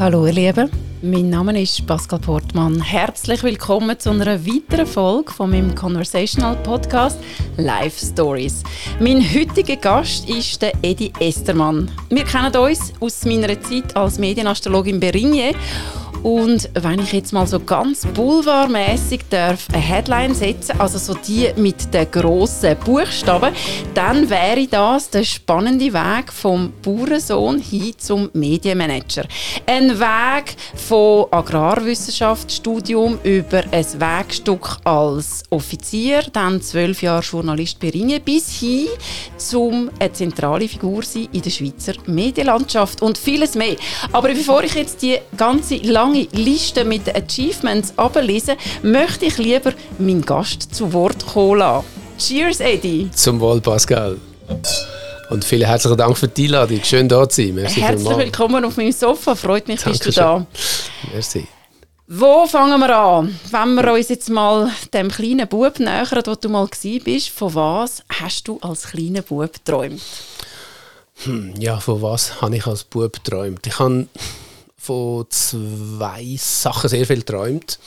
Hallo ihr Lieben, mein Name ist Pascal Portmann. Herzlich willkommen zu einer weiteren Folge von meinem Conversational Podcast Life Stories. Mein heutiger Gast ist der Edi Estermann. Wir kennen uns aus meiner Zeit als Medienastrologin Berigne und wenn ich jetzt mal so ganz boulevardmäßig darf eine Headline setzen, also so die mit den grossen Buchstaben, dann wäre das der spannende Weg vom Bauernsohn hin zum Medienmanager. Ein Weg von Agrarwissenschaftsstudium über ein Wegstück als Offizier, dann zwölf Jahre Journalist bei Ringe, bis hin zum eine zentrale Figur sein in der Schweizer Medienlandschaft und vieles mehr. Aber bevor ich jetzt die ganze lange lange Liste mit Achievements ablesen, möchte ich lieber meinen Gast zu Wort kommen lassen. Cheers, Eddie. Zum Wohl, Pascal. Und vielen herzlichen Dank für die Einladung. Schön da zu sein. Merci Herzlich willkommen auf meinem Sofa. Freut mich, bist du da. Merci. Wo fangen wir an? Wenn wir uns jetzt mal dem kleinen Bub nähern, wo du mal bist, von was hast du als kleiner Bub geträumt? Hm, ja, von was habe ich als Bub geträumt? Ich habe von zwei Sachen sehr viel geträumt.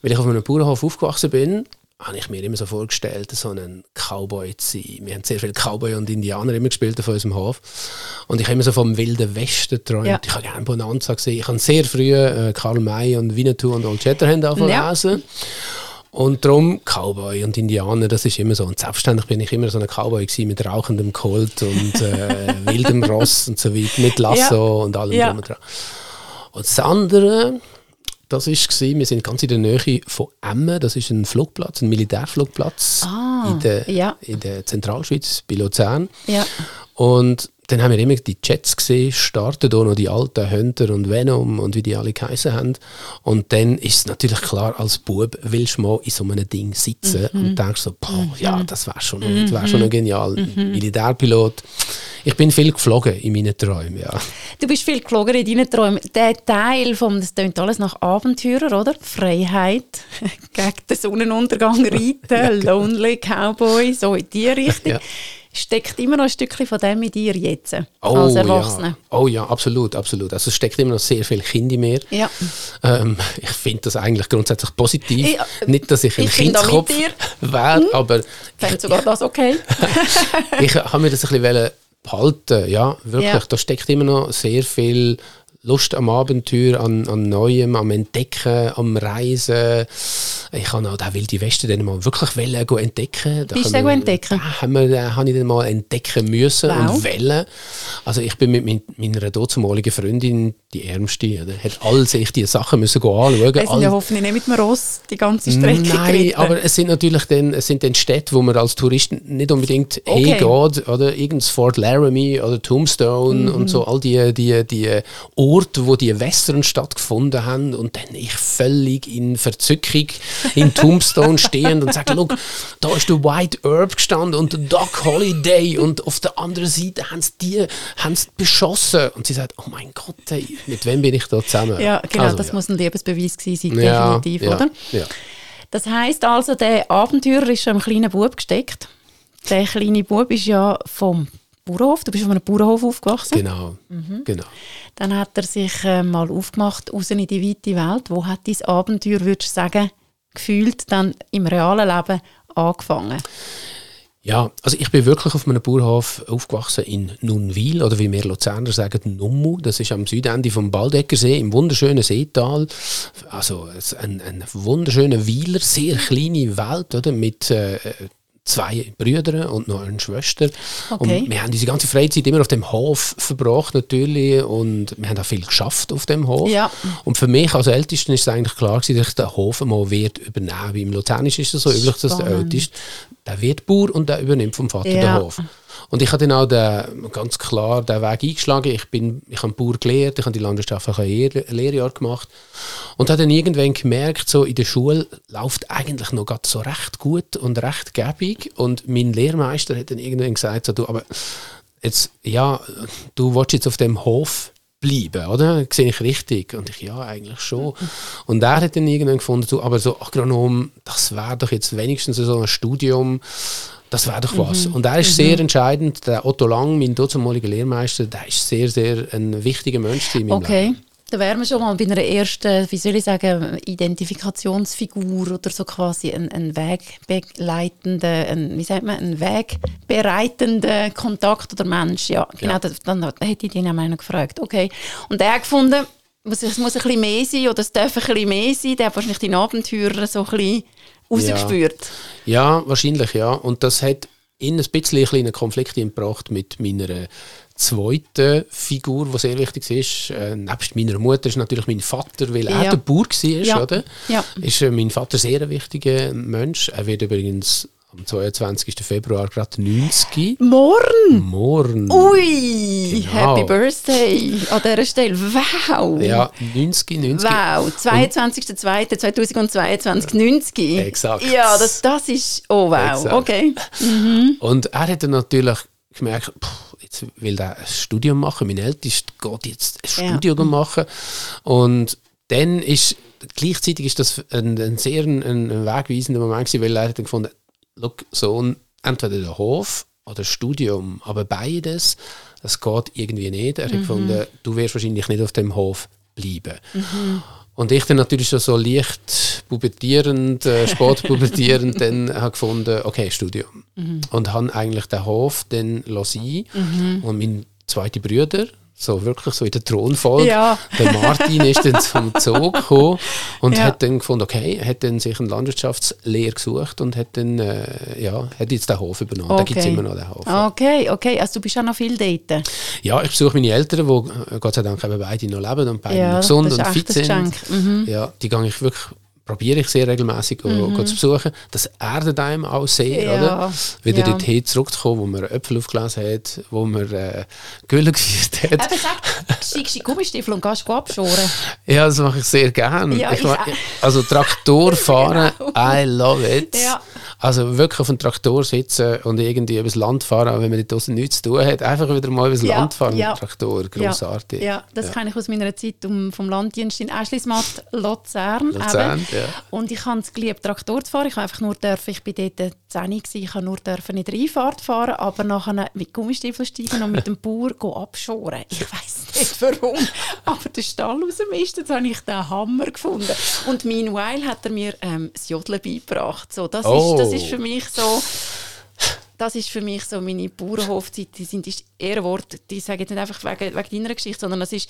Weil ich auf einem Bauernhof aufgewachsen bin, habe ich mir immer so vorgestellt, so ein Cowboy zu sein. Wir haben sehr viele Cowboy und Indianer immer gespielt auf unserem Hof. Und ich habe immer so vom Wilden Westen geträumt. Ja. Ich habe gerne Bonanza gesehen. Ich habe sehr früh äh, Karl May und Winnetou und Old Shatterhand angefangen ja. lesen. Und darum Cowboy und Indianer, das ist immer so. Und selbstverständlich bin ich immer so ein Cowboy gewesen, mit rauchendem Colt und äh, wildem Ross und so weiter, mit Lasso ja. und allem ja. drum und dran. Und das andere, das war, wir sind ganz in der Nähe von Emmen, das ist ein Flugplatz, ein Militärflugplatz ah, in, der, ja. in der Zentralschweiz, bei Luzern. Ja. Und dann haben wir immer die Jets gesehen, starten da noch die alten Hunter und Venom und wie die alle geheißen haben. Und dann ist es natürlich klar, als Bub willst du mal in so einem Ding sitzen mhm. und denkst so, boah, mhm. ja, das wäre schon, das wär schon noch genial. Mhm. Militärpilot. Ich bin viel geflogen in meinen Träumen, ja. Du bist viel geflogen in deinen Träumen. Der Teil vom, das klingt alles nach Abenteurer, oder? Freiheit, gegen den Sonnenuntergang reiten, ja, genau. Lonely Cowboy, so in die Richtung. Ja steckt immer noch ein Stückchen von dem in dir jetzt, oh, als Erwachsener. Ja. Oh ja, absolut, absolut. Also es steckt immer noch sehr viel Kind in mir. Ja. Ähm, ich finde das eigentlich grundsätzlich positiv. Ich, Nicht, dass ich ein ich Kindskopf wäre, hm? aber... Ich finde sogar das okay. ich habe mir das ein bisschen behalten, ja, wirklich. Ja. Da steckt immer noch sehr viel Lust am Abenteuer, an, an Neuem, am Entdecken, am Reisen. Ich habe auch den Wilde Westen dann mal wirklich wollen, entdecken. Da Bist du entdecken? Da haben wir, habe ich dann mal entdecken müssen wow. und wollen. Also ich bin mit mein, meiner damaligen Freundin, die Ärmste, oder, hat all sich diese Sachen müssen anschauen. Wir sind ja hoffentlich nicht mit dem Ross die ganze Strecke Nein, geritten. aber es sind natürlich dann, es sind dann Städte, wo man als Tourist nicht unbedingt okay. hingeht. Oder irgendein Fort Laramie oder Tombstone mhm. und so, all die, die, die Ort, wo die Western stattgefunden haben und dann ich völlig in Verzückung in Tombstone stehend und sage, look, da ist der White Herb gestanden und der Doc Holiday und auf der anderen Seite haben sie die haben sie beschossen und sie sagt, oh mein Gott, ey, mit wem bin ich da zusammen? Ja, genau, also, das ja. muss ein Liebesbeweis gewesen sein, definitiv, ja, oder? Das heißt also, der Abenteurer ist schon im kleinen Bub gesteckt. Der kleine Bub ist ja vom Bauernhof. Du bist auf einem Bauernhof aufgewachsen. Genau, mhm. genau. Dann hat er sich äh, mal aufgemacht, raus in die weite Welt. Wo hat dein Abenteuer, würdest du sagen, gefühlt dann im realen Leben angefangen? Ja, also ich bin wirklich auf einem Bauernhof aufgewachsen in Nunwil oder wie wir Luzerner sagen, Nummu. Das ist am Südende vom Baldeckersee im wunderschönen Seetal. Also ein, ein wunderschöner Weiler, sehr kleine Welt oder mit äh, zwei Brüder und noch eine Schwester. Okay. Und wir haben diese ganze Freizeit immer auf dem Hof verbracht natürlich und wir haben auch viel geschafft auf dem Hof. Ja. Und für mich als Ältesten ist es eigentlich klar gewesen, dass ich den Hof mal wird übernehmen. Im Luzernisch ist es so üblich, dass der Älteste, der wird Bauer und der übernimmt vom Vater ja. den Hof. Und ich habe dann auch den, ganz klar den Weg eingeschlagen. Ich, bin, ich habe Bauer gelernt, ich habe die landwirtschaftliche Lehrjahr gemacht und habe dann irgendwann gemerkt, so in der Schule läuft eigentlich noch so recht gut und recht gäbig. Und mein Lehrmeister hat dann irgendwann gesagt, so, du, aber jetzt, ja, du willst jetzt auf dem Hof bleiben, oder? Sehe ich richtig? Und ich, ja, eigentlich schon. Und er hat dann irgendwann gefunden, so, aber so Agronom, das wäre doch jetzt wenigstens so ein Studium, das wäre doch was. Mhm. Und er ist mhm. sehr entscheidend. Der Otto Lang, mein damaliger Lehrmeister, der ist sehr, sehr ein wichtiger Mensch in meinem okay. Leben. da wären wir schon mal bei einer ersten, wie soll ich sagen, Identifikationsfigur oder so quasi ein, ein wegbegleitender, ein, wie sagt man, ein wegbereitender Kontakt oder Mensch. Ja, genau, Ja. das- dann hätte ich ihn auch gefragt. Okay. Und er gefunden, muss- es muss ein bisschen mehr sein oder es darf ein bisschen mehr sein. Der hat wahrscheinlich die Abenteurer so ein bisschen rausgespürt. Ja, wahrscheinlich, ja. Und das hat ihn ein bisschen einen Konflikt gebracht mit meiner zweiten Figur, die sehr wichtig ist. Äh, nebst meiner Mutter ist natürlich mein Vater, weil er Ja. der Bauer war, Ja. oder? Ja. Ist äh, mein Vater sehr ein wichtiger Mensch. Er wird übrigens am 22. Februar gerade 90. Morgen! Morgen. Ui! Genau. Happy Birthday an dieser Stelle. Wow! Ja, 90, 90. Wow, 22.02.2022, 90. Exakt. Ja, das, das ist, oh wow, Exakt. okay. Und er hat dann natürlich gemerkt, pff, jetzt will er ein Studium machen. Mein Ältester geht jetzt ein Ja. Studium machen. Und dann ist gleichzeitig ist das ein, ein sehr ein, ein wegweisender Moment gewesen, weil er hat dann gefunden, look, Sohn, entweder der Hof oder das Studium, aber beides, das geht irgendwie nicht. Er hat gefunden, du wirst wahrscheinlich nicht auf dem Hof bleiben. Und ich dann natürlich schon so leicht pubertierend, äh, spät pubertierend, dann habe gefunden, okay, Studium. Und habe eigentlich den Hof dann sein Und mein zweiter Bruder, so wirklich so in der Thronfolge, Ja. der Martin ist dann zum Zug gekommen und Ja. hat dann gefunden, okay, hat dann sich eine Landschaftslehre gesucht und hat dann, äh, ja, hat jetzt den Hof übernommen. Da gibt es Okay. immer noch den Hof. Okay, okay, also du bist auch noch viel dort. Ja, ich besuche meine Eltern, die äh, Gott sei Dank eben beide noch leben und beide Ja, noch gesund und fit ein sind. Mhm. Ja, die gehe ich wirklich, probiere ich sehr regelmäßig mhm. zu besuchen. Das erdet einem auch sehr, Ja, oder? Wieder ja. dorthin zurückzukommen, wo man Äpfel aufgelesen hat, wo man äh, Gülle geführt hat. Eben sag, in die Gummistiefel und gehst abschoren. Ja, das mache ich sehr gerne. Ja, ich ich also Traktor fahren, I love it. Ja. Also wirklich auf einem Traktor sitzen und irgendwie übers Land fahren, auch wenn man dort draussen nichts zu tun hat. Einfach wieder mal übers Ja, Land fahren ja. mit dem Traktor. Grossartig. Ja, ja das kenne ich aus meiner Zeit um, vom Landdienst in Eschlismatt, Luzern. Luzern, eben. ja. Und ich habe es geliebt, Traktor zu fahren. Ich habe einfach nur dürfen, ich bin dort 10 gewesen, ich habe nur dürfen in der Einfahrt fahren, aber nachher mit Gummistiefeln steigen und mit dem Bauer abschoren. Ich weiß nicht warum, aber der Stall rausmisten, das habe ich den Hammer gefunden. Und meanwhile hat er mir ähm, das Jodeln beigebracht. So, das, Oh. ist, das ist für mich so das ist für mich so meine Bauernhofzeit. Die sind ist eher ein Wort, die sagen jetzt nicht einfach wegen, wegen deiner Geschichte, sondern das ist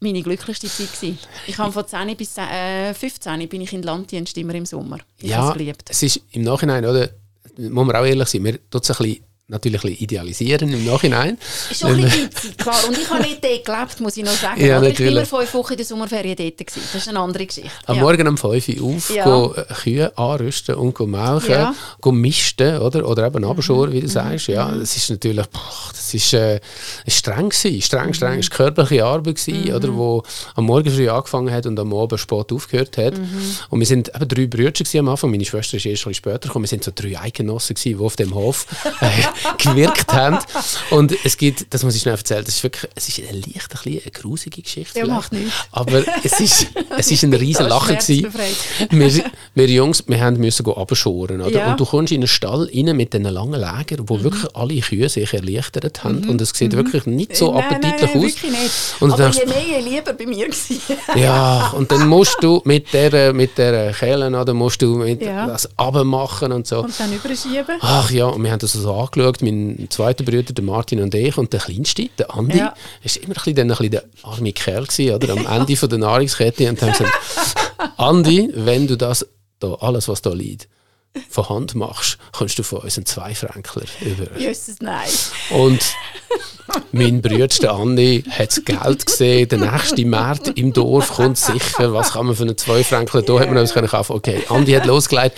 meine glücklichste Zeit gewesen. Ich habe von 10 bis äh, 15 bin ich in Landdienst immer im Sommer. Ich ja, es geliebt. es ist im Nachhinein, oder? Muss man auch ehrlich sein, wir tun es ein bisschen, natürlich ein bisschen idealisieren im Nachhinein. Ist schon ein bisschen witzig, klar. Und ich habe nicht dort gelebt, muss ich noch sagen. Ja, oder? Ich war immer natürlich. fünf Wochen in der Sommerferien dort. Gewesen. Das ist eine andere Geschichte. Am Ja. Morgen um 5 Uhr auf, Ja. go, äh, Kühe anrüsten und go melken, Ja. Mhm. go misten, oder? Oder eben abschoren, wie du sagst. Ja, das ist natürlich, boah, das ist äh, streng gewesen. Streng, Mhm. streng. Es war körperliche Arbeit gewesen, oder? Wo am Morgen früh angefangen hat und am Abend spät aufgehört hat. Mhm. Und wir sind eben drei Brüder am Anfang. Meine Schwester ist erst ein bisschen später gekommen. Wir sind so drei Eidgenossen gewesen, die auf dem Hof äh, gewirkt haben. Und es gibt, das muss ich schnell erzählen, das ist wirklich, es ist eine leicht ein bisschen eine grusige Geschichte. Ja, macht nichts. Aber es ist, es ist ein riesen Lachen gewesen. wir, wir Jungs, wir haben müssen abschoren, oder? Ja. Mhm. Und du kommst in einen Stall rein mit diesen langen Lägern, wo wirklich alle Kühe sich erleichtert haben und es sieht wirklich nicht so nein, appetitlich nein, nein, aus. nicht. Und Aber denkst, je mehr, je lieber bei mir gewesen. ja, und dann musst du mit der, mit der Kehle, oder musst du mit Ja. das abmachen und so. Und dann überschieben. Ach ja, und wir haben das so angeschaut, mein zweiter Bruder, der Martin und ich, und der Kleinste, der Andi, Ja. ist immer ein bisschen, dann ein bisschen der arme Kerl gewesen, oder? Am Ende von der Nahrungskette und haben gesagt, Andi, wenn du das, da, alles was da liegt, von Hand machst, kannst du von uns einen Zweifränkler über. Jesus, nein. Und mein Bruder, der Andi, hat das Geld gesehen. Der nächste Markt im Dorf kommt sicher. Was kann man für einen 2 Franken? Da hat man uns können kaufen. Okay, Andi hat losgelegt.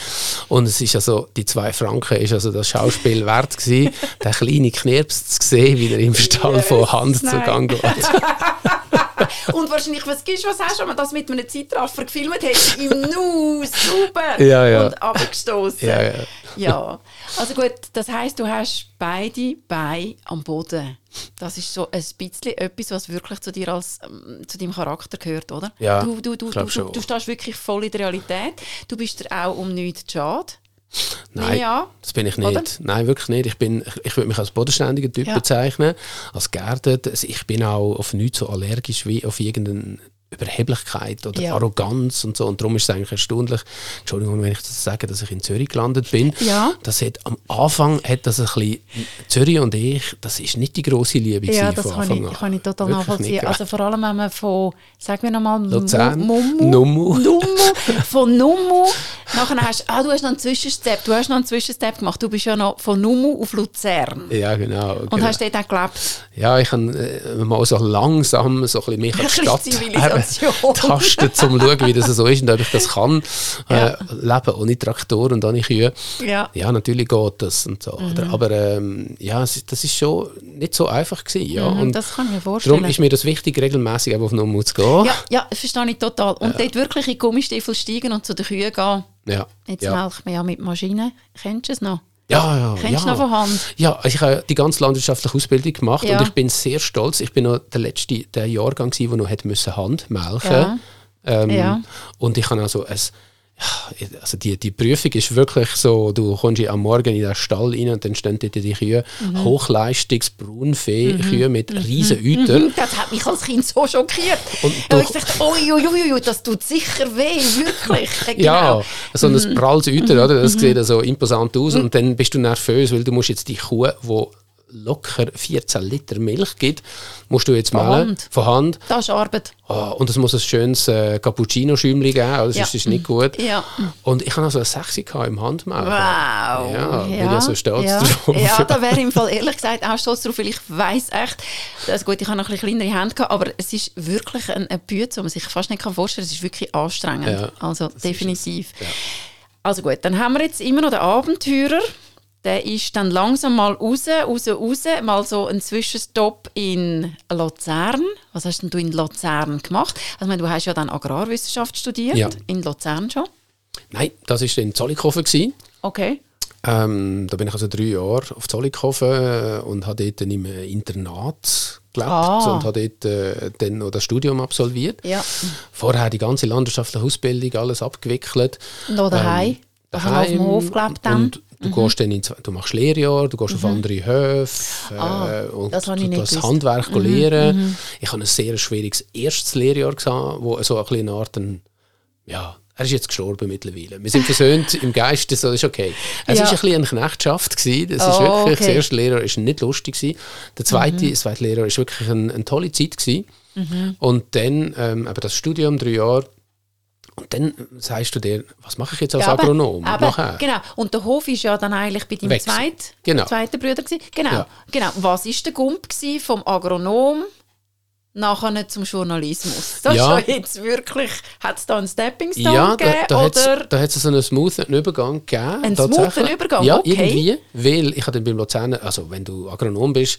Und es ist also, die 2 Franken ist also das Schauspiel wert gewesen, den kleinen Knirps zu sehen, wie er im Stall von Hand zu nein. Gang geht. Und wahrscheinlich, was gibst was hast du, wenn man das mit einem Zeitraffer gefilmt hätte? Im Nu, super! Ja, ja. Und abgestoßen. Ja, ja. Also gut, das heisst, du hast beide Beine am Boden. Das ist so ein bisschen etwas, was wirklich zu dir als ähm, zu deinem Charakter gehört, oder? Ja, du, du, du, du, du, du stehst wirklich voll in der Realität. Du bist dir auch um nichts schade. Nein, Ja. das bin ich nicht. Oder? Nein, wirklich nicht. Ich, bin, ich, ich würde mich als bodenständiger Typ Ja. bezeichnen, als geerdet. Also Ich bin auch auf nichts so allergisch wie auf irgendeinen Überheblichkeit oder Ja. Arroganz und so. Und darum ist es eigentlich erstaunlich, Entschuldigung, wenn ich das sage, dass ich in Zürich gelandet bin. Ja. Das hat, am Anfang hat das ein bisschen, Zürich und ich, das ist nicht die grosse Liebe Ja, das von kann Anfang ich, an. kann ich total Wirklich nachvollziehen. nicht. Also vor allem, wenn man von, sagen wir nochmal, Nummu. Nummu, von Nummu, nachher hast ah, du hast noch einen Zwischenstep, du hast noch einen Zwischenstep gemacht, du bist ja noch von Nummu auf Luzern. Ja, genau. Und genau. hast dort auch gelebt. Ja, ich habe äh, mal so langsam so ein bisschen mich an die Stadt Tasten, um zu schauen, wie das so ist und ob ich das kann. Ja. Äh, leben ohne Traktor und ohne Kühe. Ja. Ja, natürlich geht das und so. Mhm. Aber ähm, ja, das ist schon nicht so einfach gewesen. Ja. Mhm, Und das kann ich mir vorstellen. darum ist mir das wichtig, regelmäßig auf Nummer zu gehen. Ja, ja, das verstehe ich total. Und dort wirklich in Gummistiefel steigen und zu den Kühen gehen. Ja. Jetzt ja. melkt man ja mit Maschinen. Kennst du es noch? Ja, ja, Kennst du ja. noch von Hand? Ja, ich habe die ganze landwirtschaftliche Ausbildung gemacht Ja. und ich bin sehr stolz. Ich bin noch der letzte der Jahrgang, der noch hat müssen Hand melken Ja. ähm, Ja. Und ich habe also ein, also die, die Prüfung ist wirklich so, du kommst am Morgen in den Stall rein und dann stehen dort die Kühe, Mhm. Hochleistungs-Braunvieh-Kühe mit riesen Eutern. Das hat mich als Kind so schockiert. Und ich durch- gedacht, ui, ui, ui, ui, das tut sicher weh, wirklich. Äh, Ja, genau. so ein pralles Euter, oder? das sieht so imposant aus und dann bist du nervös, weil du musst jetzt die Kuh, die locker 14 Liter Milch gibt, musst du jetzt Von malen, Hand. von Hand. Das ist Arbeit. Ah, und es muss ein schönes äh, Cappuccino-Schäumchen geben, das Ja. ist, ist nicht gut. Ja. Und ich habe also eine 6 gehabt im Handmelken. Wow. Ja, bin ja so stolz ja. drauf. Ja, da wäre im Fall ehrlich gesagt auch stolz drauf, weil ich weiss echt, also gut, ich habe noch ein bisschen kleinere Hände gehabt, aber es ist wirklich ein, ein Bütze, wo man sich fast nicht vorstellen kann. Es ist wirklich anstrengend. Ja, also definitiv. Ja. Also gut, dann haben wir jetzt immer noch den Abenteurer. Der ist dann langsam mal raus, raus, raus. Mal so ein Zwischenstopp in Luzern. Was hast denn du in Luzern gemacht? Also, meine, du hast ja dann Agrarwissenschaft studiert. Ja. In Luzern schon. Nein, das war in Zollikofen. Okay. Ähm, da bin ich also drei Jahre auf Zollikofen äh, und habe dort in einem Internat gelebt Ah. und habe dort äh, dann noch das Studium absolviert. Ja. Vorher die ganze landwirtschaftliche Ausbildung, alles abgewickelt. Noch daheim. also noch auf dem daheim Hof gelebt dann. Und du, gehst dann in, du machst Lehrjahr, du gehst auf andere Höfe äh, Ah, und das du ich das gewusst. Mhm, Handwerk lernen. Ich habe ein sehr schwieriges erstes Lehrjahr gehabt, wo so ein eine Art ein, ja, er ist jetzt gestorben mittlerweile. Wir sind versöhnt im Geiste, so ist okay. Es Ja. war ein bisschen eine Knechtschaft. Gewesen. Das ist Oh, wirklich, das okay. Mhm. erste Lehrjahr war nicht lustig. Gewesen. Der zweite, das zweite Lehrjahr war wirklich ein, eine tolle Zeit. Gewesen. Mhm. Und dann ähm, eben das Studium, drei Jahre. Und dann sagst du dir, was mache ich jetzt als Ja, aber- Agronom aber? Genau. Und der Hof war ja dann eigentlich bei deinem zweit, Genau. zweiten Bruder. Gewesen. Genau. Ja. genau. Was war der Gump vom Agronom nachher zum Journalismus? Das Ja. ist ja jetzt wirklich, hat es da einen Stepping Stone Ja, da, gegeben? da hat oder? es da so einen smoothen Übergang gegeben. Einen smoothen Übergang, Ja, okay. irgendwie. Weil ich habe dann beim Luzerner, also wenn du Agronom bist,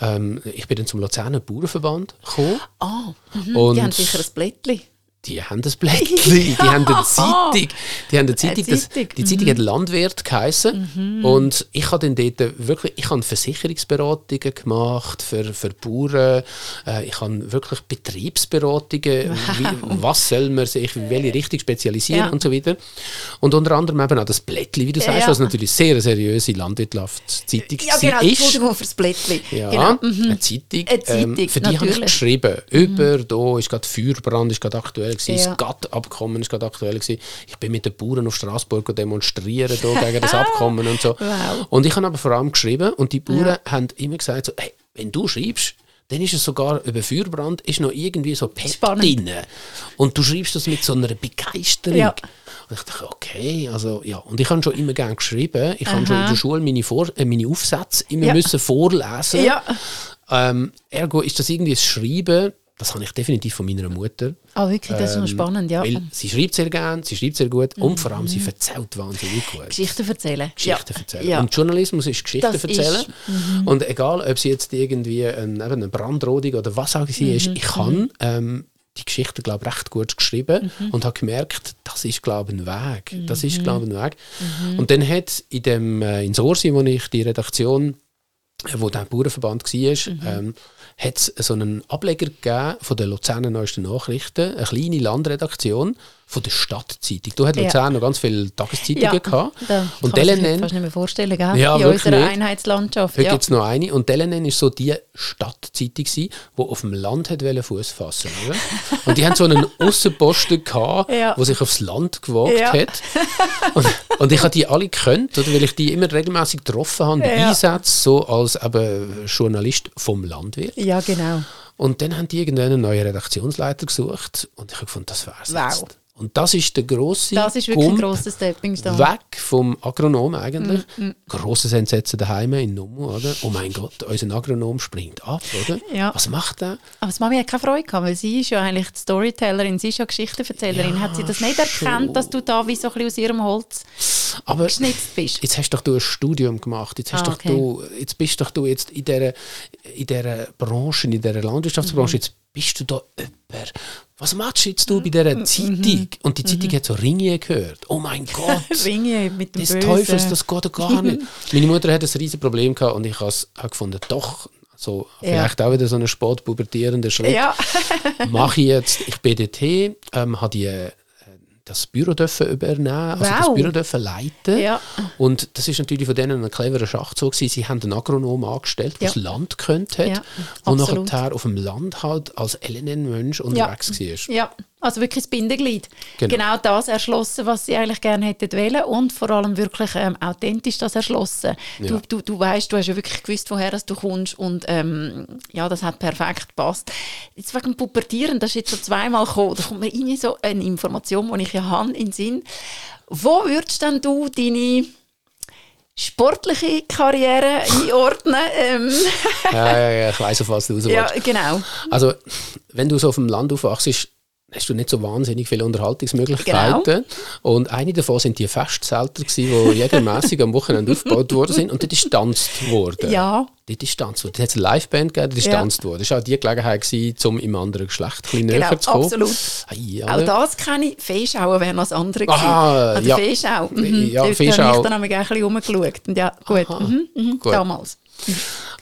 ähm, ich bin dann zum Luzerner Bauernverband gekommen. Ah, mhm. Und die haben sicher ein Blättchen. Die haben das Blättchen, die haben eine Zeitung. Die haben eine Zeitung, das, Zeitung, die Zeitung hat Landwirt geheißen. Und ich habe dann dort wirklich, ich habe Versicherungsberatungen gemacht für, für Bauern. Äh, ich habe wirklich Betriebsberatungen, wie, was soll man sich, in welche Richtung spezialisieren Ja. und so weiter. Und unter anderem eben auch das Blättchen, wie du sagst, Ja. was natürlich sehr eine seriöse Landwirtschaftszeitung Ja, genau. ist. Entschuldigung fürs Blättchen. Ja, Genau. mhm. eine Zeitung. Eine Zeitung, ähm, für die habe ich natürlich. Mhm. geschrieben. Über, da ist gerade Feuerbrand, ist gerade aktuell gewesen, Ja. das GATT-Abkommen ist gerade aktuell gewesen. Ich bin mit den Bauern auf Straßburg demonstrieren da gegen das Abkommen und so. Wow. Und ich habe aber vor allem geschrieben und die Bauern haben immer gesagt, so, hey, wenn du schreibst, dann ist es sogar über Feuerbrand ist noch irgendwie so Pep drin. Und du schreibst das mit so einer Begeisterung. Ja. Und ich dachte, okay, also ja. Und ich habe schon immer gerne geschrieben. Ich habe schon in der Schule meine, Vor äh, meine Aufsätze immer Ja. müssen vorlesen. Ja. Ähm, ergo ist das irgendwie das Schreiben, das habe ich definitiv von meiner Mutter. Ah, wirklich, das ist noch Ähm, spannend, ja. Weil sie schreibt sehr gerne, sie schreibt sehr gut und vor allem sie erzählt wahnsinnig gut. Geschichten erzählen. Geschichten ja. erzählen. Ja. Und Journalismus ist Geschichten Das erzählen. ist- mhm. Und egal, ob sie jetzt irgendwie ein, eine Brandrodung oder was auch sie Mhm, ist, ich habe ähm, die Geschichte, glaube ich, recht gut geschrieben Mhm. und habe gemerkt, das ist, glaube ich, ein Weg. Das ist, glaube ein Weg. Und dann hat in dem, äh, in Sorsi, wo ich die Redaktion äh, wo der Bauernverband war, Mhm. ähm, hat es so einen Ableger gegeben von den Luzerner Neuesten Nachrichten, eine kleine Landredaktion, von der Stadtzeitung. Du hattest Ja. Luzern noch ganz viele Tageszeitungen gehabt. da Und kann man sich LNN fast nicht mehr vorstellen, gell? Ja, in unserer nicht. Einheitslandschaft. Heute Ja. gibt es noch eine. Und LNN ist so die Stadtzeitung, die auf dem Land hat Fuß fassen oder? Und die haben so einen Aussenposten gehabt, Ja. der sich aufs Land gewagt Ja. hat. Und, und ich habe die alle gekannt, oder, weil ich die immer regelmäßig getroffen habe, Ja. Einsätzen, so als eben Journalist vom Landwirt. ja, genau. Und dann haben die irgendwann einen neuen Redaktionsleiter gesucht und ich habe gefunden, das wäre es Wow. jetzt. Und das ist der grosse Das ist wirklich ein Gump grosser Stepping Stone. weg vom Agronom eigentlich. Mm, Grosses Entsetzen daheim in Numu, oder? Oh mein Gott, unser Agronom springt ab, oder? Ja. Was macht er? Aber das Mami hat keine Freude gehabt, weil sie ist ja eigentlich die Storytellerin, sie ist ja Geschichtenerzählerin. Ja, hat sie das nicht schon. erkannt, dass du da wie so ein bisschen aus ihrem Holz Aber geschnitzt bist? jetzt hast doch du ein Studium gemacht, jetzt, hast Ah, doch okay. du, jetzt bist doch du jetzt in dieser, in dieser Branche, in dieser Mhm. Landwirtschaftsbranche, jetzt bist du da jemand. Was machst du jetzt du bei dieser Mhm. Zeitung? Und die Zeitung hat so Ringe gehört. Oh mein Gott! Ringe mit dem des Bösen. Teufels, das geht ja gar nicht. Meine Mutter hat ein riesiges Problem gehabt und ich habe gefunden, doch, so, Ja. vielleicht auch wieder so einen spät-pubertierenden Schritt. Ja, Mache ich jetzt, ich BDT, ähm, habe die, das Büro dürfen übernehmen, also das Wow. Büro dürfen leiten. Ja. Und das ist natürlich von denen ein cleverer Schachzug gewesen. Sie haben einen Agronom angestellt, der Ja. das Land kennt hat Ja, und nachher auf dem Land halt als LNN-Mensch unterwegs war. ja, also wirklich das Bindeglied. Genau. Genau. das erschlossen, was sie eigentlich gerne hätten wollen und vor allem wirklich ähm, authentisch das erschlossen. Ja. Du, du, du weißt, du hast ja wirklich gewusst, woher das du kommst und ähm, ja, das hat perfekt gepasst. Jetzt wegen dem Pubertieren, das ist jetzt schon zweimal gekommen, da kommt mir irgendwie so eine Information, die ich ja habe, in den Sinn. Wo würdest denn du deine sportliche Karriere einordnen? Ähm, ja, ja, ja, ich weiss, auf was du raus ja, genau. Also, wenn du so auf dem Land aufwachst, hast du nicht so wahnsinnig viele Unterhaltungsmöglichkeiten. Genau. Und eine davon sind die Festzelter, die regelmäßig am Wochenende aufgebaut worden sind. Und dort ist getanzt worden. Ja. Dort ist getanzt worden. Dort hat es eine Liveband gegeben, dort ist Ja. getanzt worden. Das war auch die Gelegenheit, gewesen, um im anderen Geschlecht ein bisschen Genau, näher zu kommen. absolut. Ei, Auch das kenne ich. Feeschauer wäre noch das andere gewesen. Ah, der ja. Feeschau. Mhm. Ja, Dort Feeschau. habe ich dann nämlich ein bisschen rumgeschaut. Und ja, gut. Aha, Mhm, mhm, gut. Damals.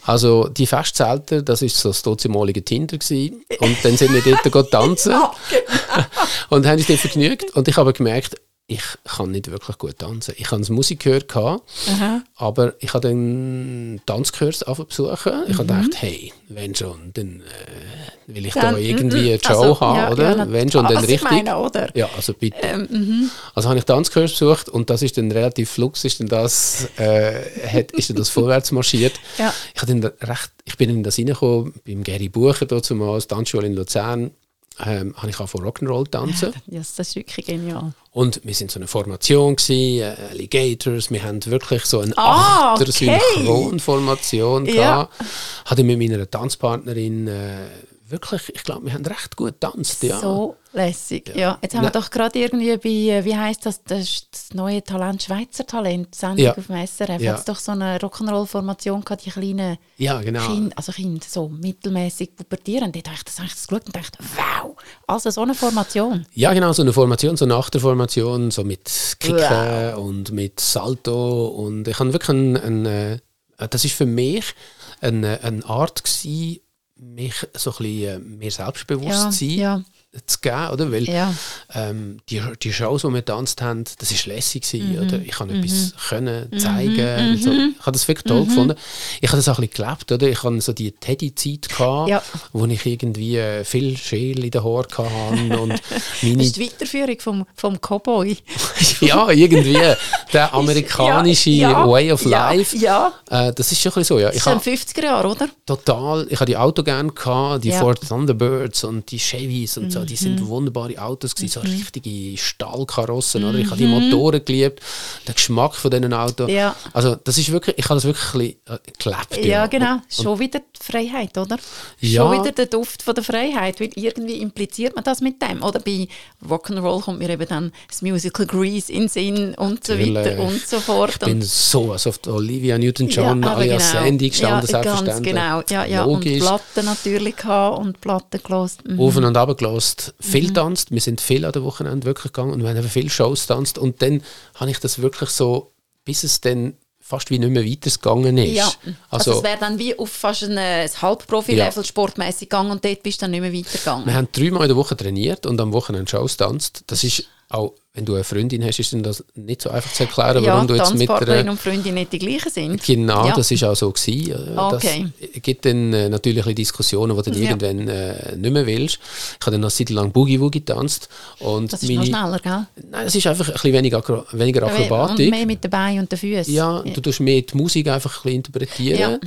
Also die Festzelter, das war so das dazemalige Tinder. Gewesen. Und dann sind wir dort tanzen. Ja, genau. und haben uns dort vergnügt. Und ich habe gemerkt, ich kann nicht wirklich gut tanzen. Ich habe Musik gehört, Aha. aber ich habe dann Tanzkurs besuchen. Ich habe gedacht, hey, wenn schon, dann äh, will ich da Dann, irgendwie eine mhm. Show Also, haben, ja, oder? ja, wenn schon, Ah, dann richtig. meine, oder? Ja, also bitte. Ähm, mhm. Also habe ich Tanzkurs besucht und das ist dann relativ flugs, ist dann das, äh, hat, ist dann das vorwärts marschiert. Ja. Ich, dann recht, ich bin in das reingekommen, beim Gary Bucher dort zumal, Tanzschule in Luzern, ähm, habe ich auch von Rock'n'Roll tanzen. Ja, das ist wirklich genial. Und wir sind so eine Formation gewesen, äh, Alligators, wir haben wirklich so eine Ah, okay. Achter-Synchronformation Ja. gehabt. Hatte mit meiner Tanzpartnerin äh, wirklich, ich glaube, wir haben recht gut getanzt, ja. So lässig. Ja. Jetzt haben wir doch gerade irgendwie bei, äh, wie heißt das, das, das neue Talent, Schweizer Talent, Sendung Ja. auf dem SRF, Ja. hat doch so eine Rock'n'Roll-Formation gehabt, die kleinen Ja, genau. Kinder, also Kinder, so mittelmäßig pubertieren. Dort habe ich das, habe ich das geschaut und dachte, wow, also so eine Formation. Ja, genau, so eine Formation, so eine Achterformation, so mit Kicken Wow. und mit Salto. Und ich habe wirklich ein, ein, äh, das ist für mich eine, eine Art gewesen, mich so ein bisschen äh, mehr selbstbewusst Ja, sein, ja. Zu geben, oder? Weil Ja. ähm, die, die Shows, die wir getanzt haben, das ist lässig gewesen, Mhm. oder? Ich habe etwas können zeigen, und so. ich habe das wirklich toll gefunden. Ich habe das auch ein bisschen gelebt, oder? Ich hatte so die Teddy-Zeit gehabt, Ja. wo ich irgendwie äh, viel Schäl in den Haaren hatte und meine Das ist die Weiterführung vom, vom Cowboy. ja, irgendwie der amerikanische Ja, ja, Way of Life. Ja, Äh, das ist schon ein bisschen so, ja. das Ich ist in habe den 50er Jahren, oder? total, ich habe die Auto gerne gehabt, die. Mhm. Ford Thunderbirds und die Chevys und so, die sind wunderbare Autos gewesen, so richtige Stahlkarossen, oder? Ich habe die Motoren geliebt, den Geschmack von diesen Autos. Mhm. Ja. Also das ist wirklich, ich habe das wirklich ein bisschen äh, gelebt. Ja, Und- genau. Schon wieder die Freiheit, oder? Ja. Schon wieder der Duft von der Freiheit, weil irgendwie impliziert man das mit dem. Oder bei Rock'n'Roll kommt mir eben dann das Musical Grease in den Sinn und so weiter und so fort. Ich bin und so als auf Olivia Newton-John aber alias Sandy gestanden, ja, ganz selbstverständlich. genau. Ja, ja. Und Logisch. Platten natürlich gehabt und Platten gelost. Mhm. auf und runter gelost, viel Mhm. tanzt. Wir sind viel an der Wochenende wirklich gegangen und wir haben viele Shows tanzt und dann habe ich das wirklich so, bis es dann fast wie nicht mehr weitergegangen ist. Ja, also, Also, es wäre dann wie auf fast ein, äh, ein Halbprofi-Level sportmäßig gegangen und dort bist du dann nicht mehr weitergegangen. wir haben dreimal in der Woche trainiert und am Wochenende Shows tanzt. Das ist auch wenn du eine Freundin hast, ist dann das nicht so einfach zu erklären, ja, warum du jetzt mit einer... und Freundin nicht die gleichen sind. Genau, Ja. das ist auch so gewesen. Äh, Okay. Das gibt dann äh, natürlich Diskussionen, die du dann Ja. irgendwann äh, nicht mehr willst. Ich habe dann noch eine Zeit lang Boogie Woogie getanzt und Das ist noch schneller, gell? Nein, es ist einfach ein bisschen weniger, Akro weniger Und Akrobatik. mehr mit den Beinen und den Füßen. Ja, du tust mehr die Musik einfach ein bisschen interpretieren. Ja.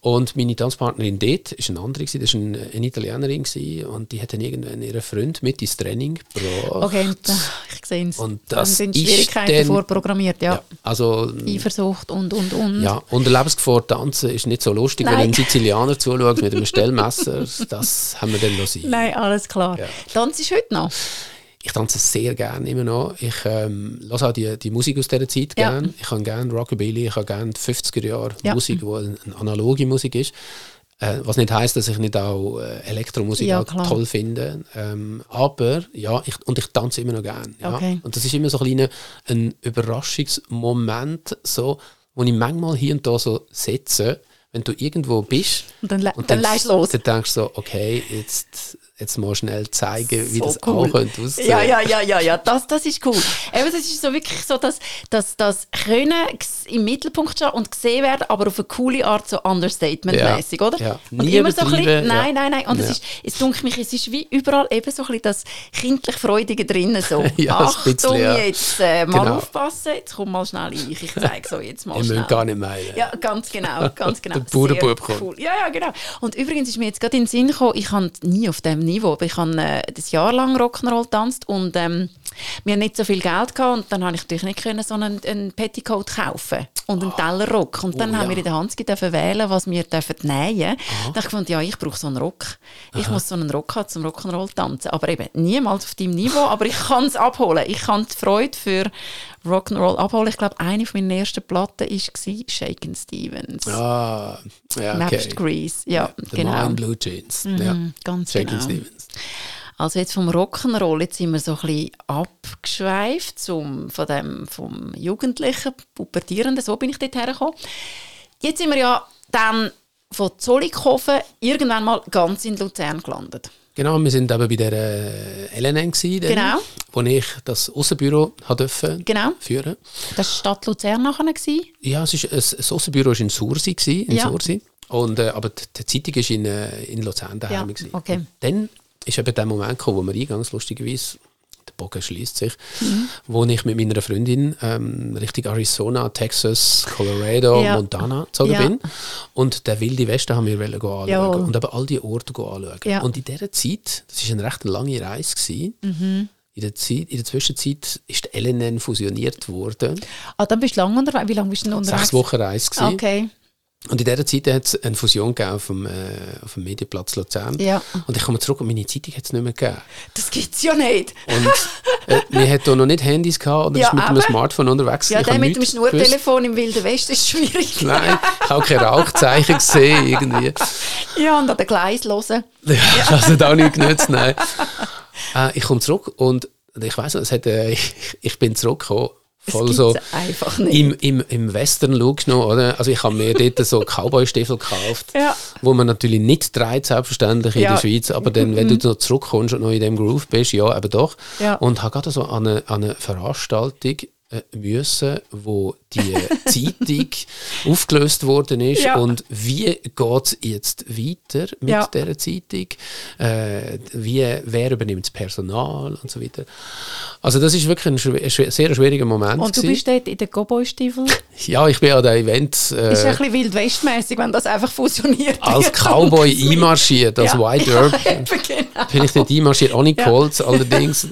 Und meine Tanzpartnerin dort war eine andere, gewesen, das war eine, eine Italienerin gewesen, und die hat dann irgendwann ihren Freund mit ins Training gebracht. Okay, und, äh, ich sehe es. Und Dann das sind ist Schwierigkeiten dann- vorprogrammiert, ja. Ja, also Eifersucht und, und, und. ja, unter Lebensgefahr tanzen ist nicht so lustig, wenn Nein. ein Sizilianer zuschaut mit einem Stellmesser. Das haben wir dann noch sein. Nein, alles klar. Ja. Tanzt du heute noch? Ich tanze sehr gerne immer noch. Ich ähm, auch die, die Musik aus dieser Zeit Ja. gerne. Ich habe gerne Rockabilly, ich habe gerne die 50er Jahre Ja. Musik, die eine analoge Musik ist. Äh, was nicht heißt, dass ich nicht auch äh, Elektromusik Ja, auch toll finde. Ähm, aber ja, ich, und ich tanze immer noch gerne. Ja. Okay. Und das ist immer so ein, kleiner, ein Überraschungsmoment, so, wo ich manchmal hier und da so setze, wenn du irgendwo bist Und dann, und dann leist los. Dann denkst du so, okay, jetzt, jetzt mal schnell zeigen, wie So das cool. auch könnte aussehen. Ja, ja, ja, ja, ja, das, das ist cool. Eben, das ist so wirklich so, dass, dass das Können im Mittelpunkt stehen und gesehen werden, aber auf eine coole Art, so Understatement-mäßig, Ja, oder? ja. Und Nie immer so ein bisschen, nein, nein, nein. Und es, ist, es dunkelt mich, es ist wie überall eben so ein bisschen das kindlich Freudige drinnen. So. Ja, Achtung, bisschen, jetzt äh, mal Genau. aufpassen, jetzt komm mal schnell ein, ich zeige so jetzt mal Ich schnell. gar nicht meinen. Ja, ganz genau, ganz genau. Der Bauernbub Sehr kommt. cool. Ja, ja, genau. Und übrigens ist mir jetzt gerade in den Sinn gekommen, ich habe nie auf diesem Niveau, ich habe äh, das Jahr lang Rock'n'Roll getanzt und ähm, wir haben nicht so viel Geld gehabt und dann habe ich natürlich nicht können so einen, einen Petticoat kaufen und einen Teller Rock. Und dann Oh, haben ja. wir in der Hanski dürfen wählen, was wir dürfen nähen. Dann habe ich gefunden, ja, ich brauche so einen Rock. Ich muss so einen Rock haben zum Rock'n'Roll tanzen. Aber eben niemals auf deinem Niveau, aber ich kann es abholen. Ich kann die Freude für Rock'n'Roll abholen. Ich glaube, eine von meinen ersten Platten war Shaken Stevens. Ah, ja, Nebst okay. Grease, ja, The genau. Blue Jeans. ja. Mhm, ganz Shakin' genau. Stevens. Also jetzt vom Rock'n'Roll, jetzt sind wir so ein bisschen abgeschweift zum, von dem, vom Jugendlichen, Pubertierenden, so bin ich dort hergekommen. Jetzt sind wir ja dann von Zollikofen irgendwann mal ganz in Luzern gelandet. Genau, wir sind eben bei der äh, LNN gewesen, Genau. wo ich das Aussenbüro dürfen Genau. führen. Das war Stadt Luzern nachher. Gewesen. Ja, es ist, das Aussenbüro war in Sursi, gewesen, in Ja. Sursi. Und, äh, aber die, die Zeitung war in, äh, in Luzern daheim. Ja, okay. Und dann ist eben der Moment gekommen, wo wir eingangs lustigerweise der Bogen schließt sich, Mhm. wo ich mit meiner Freundin ähm, Richtung Arizona, Texas, Colorado, Ja. Montana gezogen Ja. bin. Und der wilde Westen haben wir anschauen Jawohl. und eben all die Orte anschauen. Ja. Und in dieser Zeit, das war eine recht lange Reise, gewesen, Mhm. in, der Zeit, in der Zwischenzeit ist die LNN fusioniert worden. Ah, dann bist du lange unterwegs. Wie lange bist du denn unterwegs? Sechs Wochen Reise. gewesen. Okay. Und in dieser Zeit hat es eine Fusion gegeben auf dem, äh, auf dem Medienplatz Luzern. Ja. Und ich komme zurück und meine Zeitung hat es nicht mehr gegeben. Das gibt es ja nicht. Und äh, wir hatten hier noch nicht Handys gehabt oder Ja, ist mit einem eben. Smartphone unterwegs. Ja, Ich der mit dem. Schnurtelefon im Wilden Westen ist schwierig. Nein, ich habe auch keine Rauchzeichen gesehen irgendwie. Ja, und an den Gleis hören. Ja, das hat auch nicht genützt, nein. Äh, ich komme zurück und ich weiß noch, es hat, äh, ich, ich bin zurückgekommen, voll so einfach nicht. im, im, im Western-Look noch, oder? Also ich habe mir dort so Cowboy-Stiefel gekauft, Ja. wo man natürlich nicht trägt, selbstverständlich in Ja. Mhm. der Schweiz, aber dann, wenn du noch zurückkommst und noch in dem Groove bist, ja, eben doch. Ja. Und habe gerade so an eine, an eine Veranstaltung müssen, wo die Zeitung aufgelöst worden ist Ja. und wie geht es jetzt weiter mit Ja. dieser Zeitung, äh, wie, wer übernimmt das Personal und so weiter. Also das ist wirklich ein, schw- ein sehr schwieriger Moment. Und du gewesen. bist dort in den Cowboy-Stiefeln. Ja, ich bin an dem Event ist ein äh, bisschen wildwestmäßig, wenn das einfach fusioniert als. Cowboy einmarschiert, als Ja. White Ja, Urban. eben, genau. Bin ich dort einmarschiert, ohne Ja. Colts allerdings.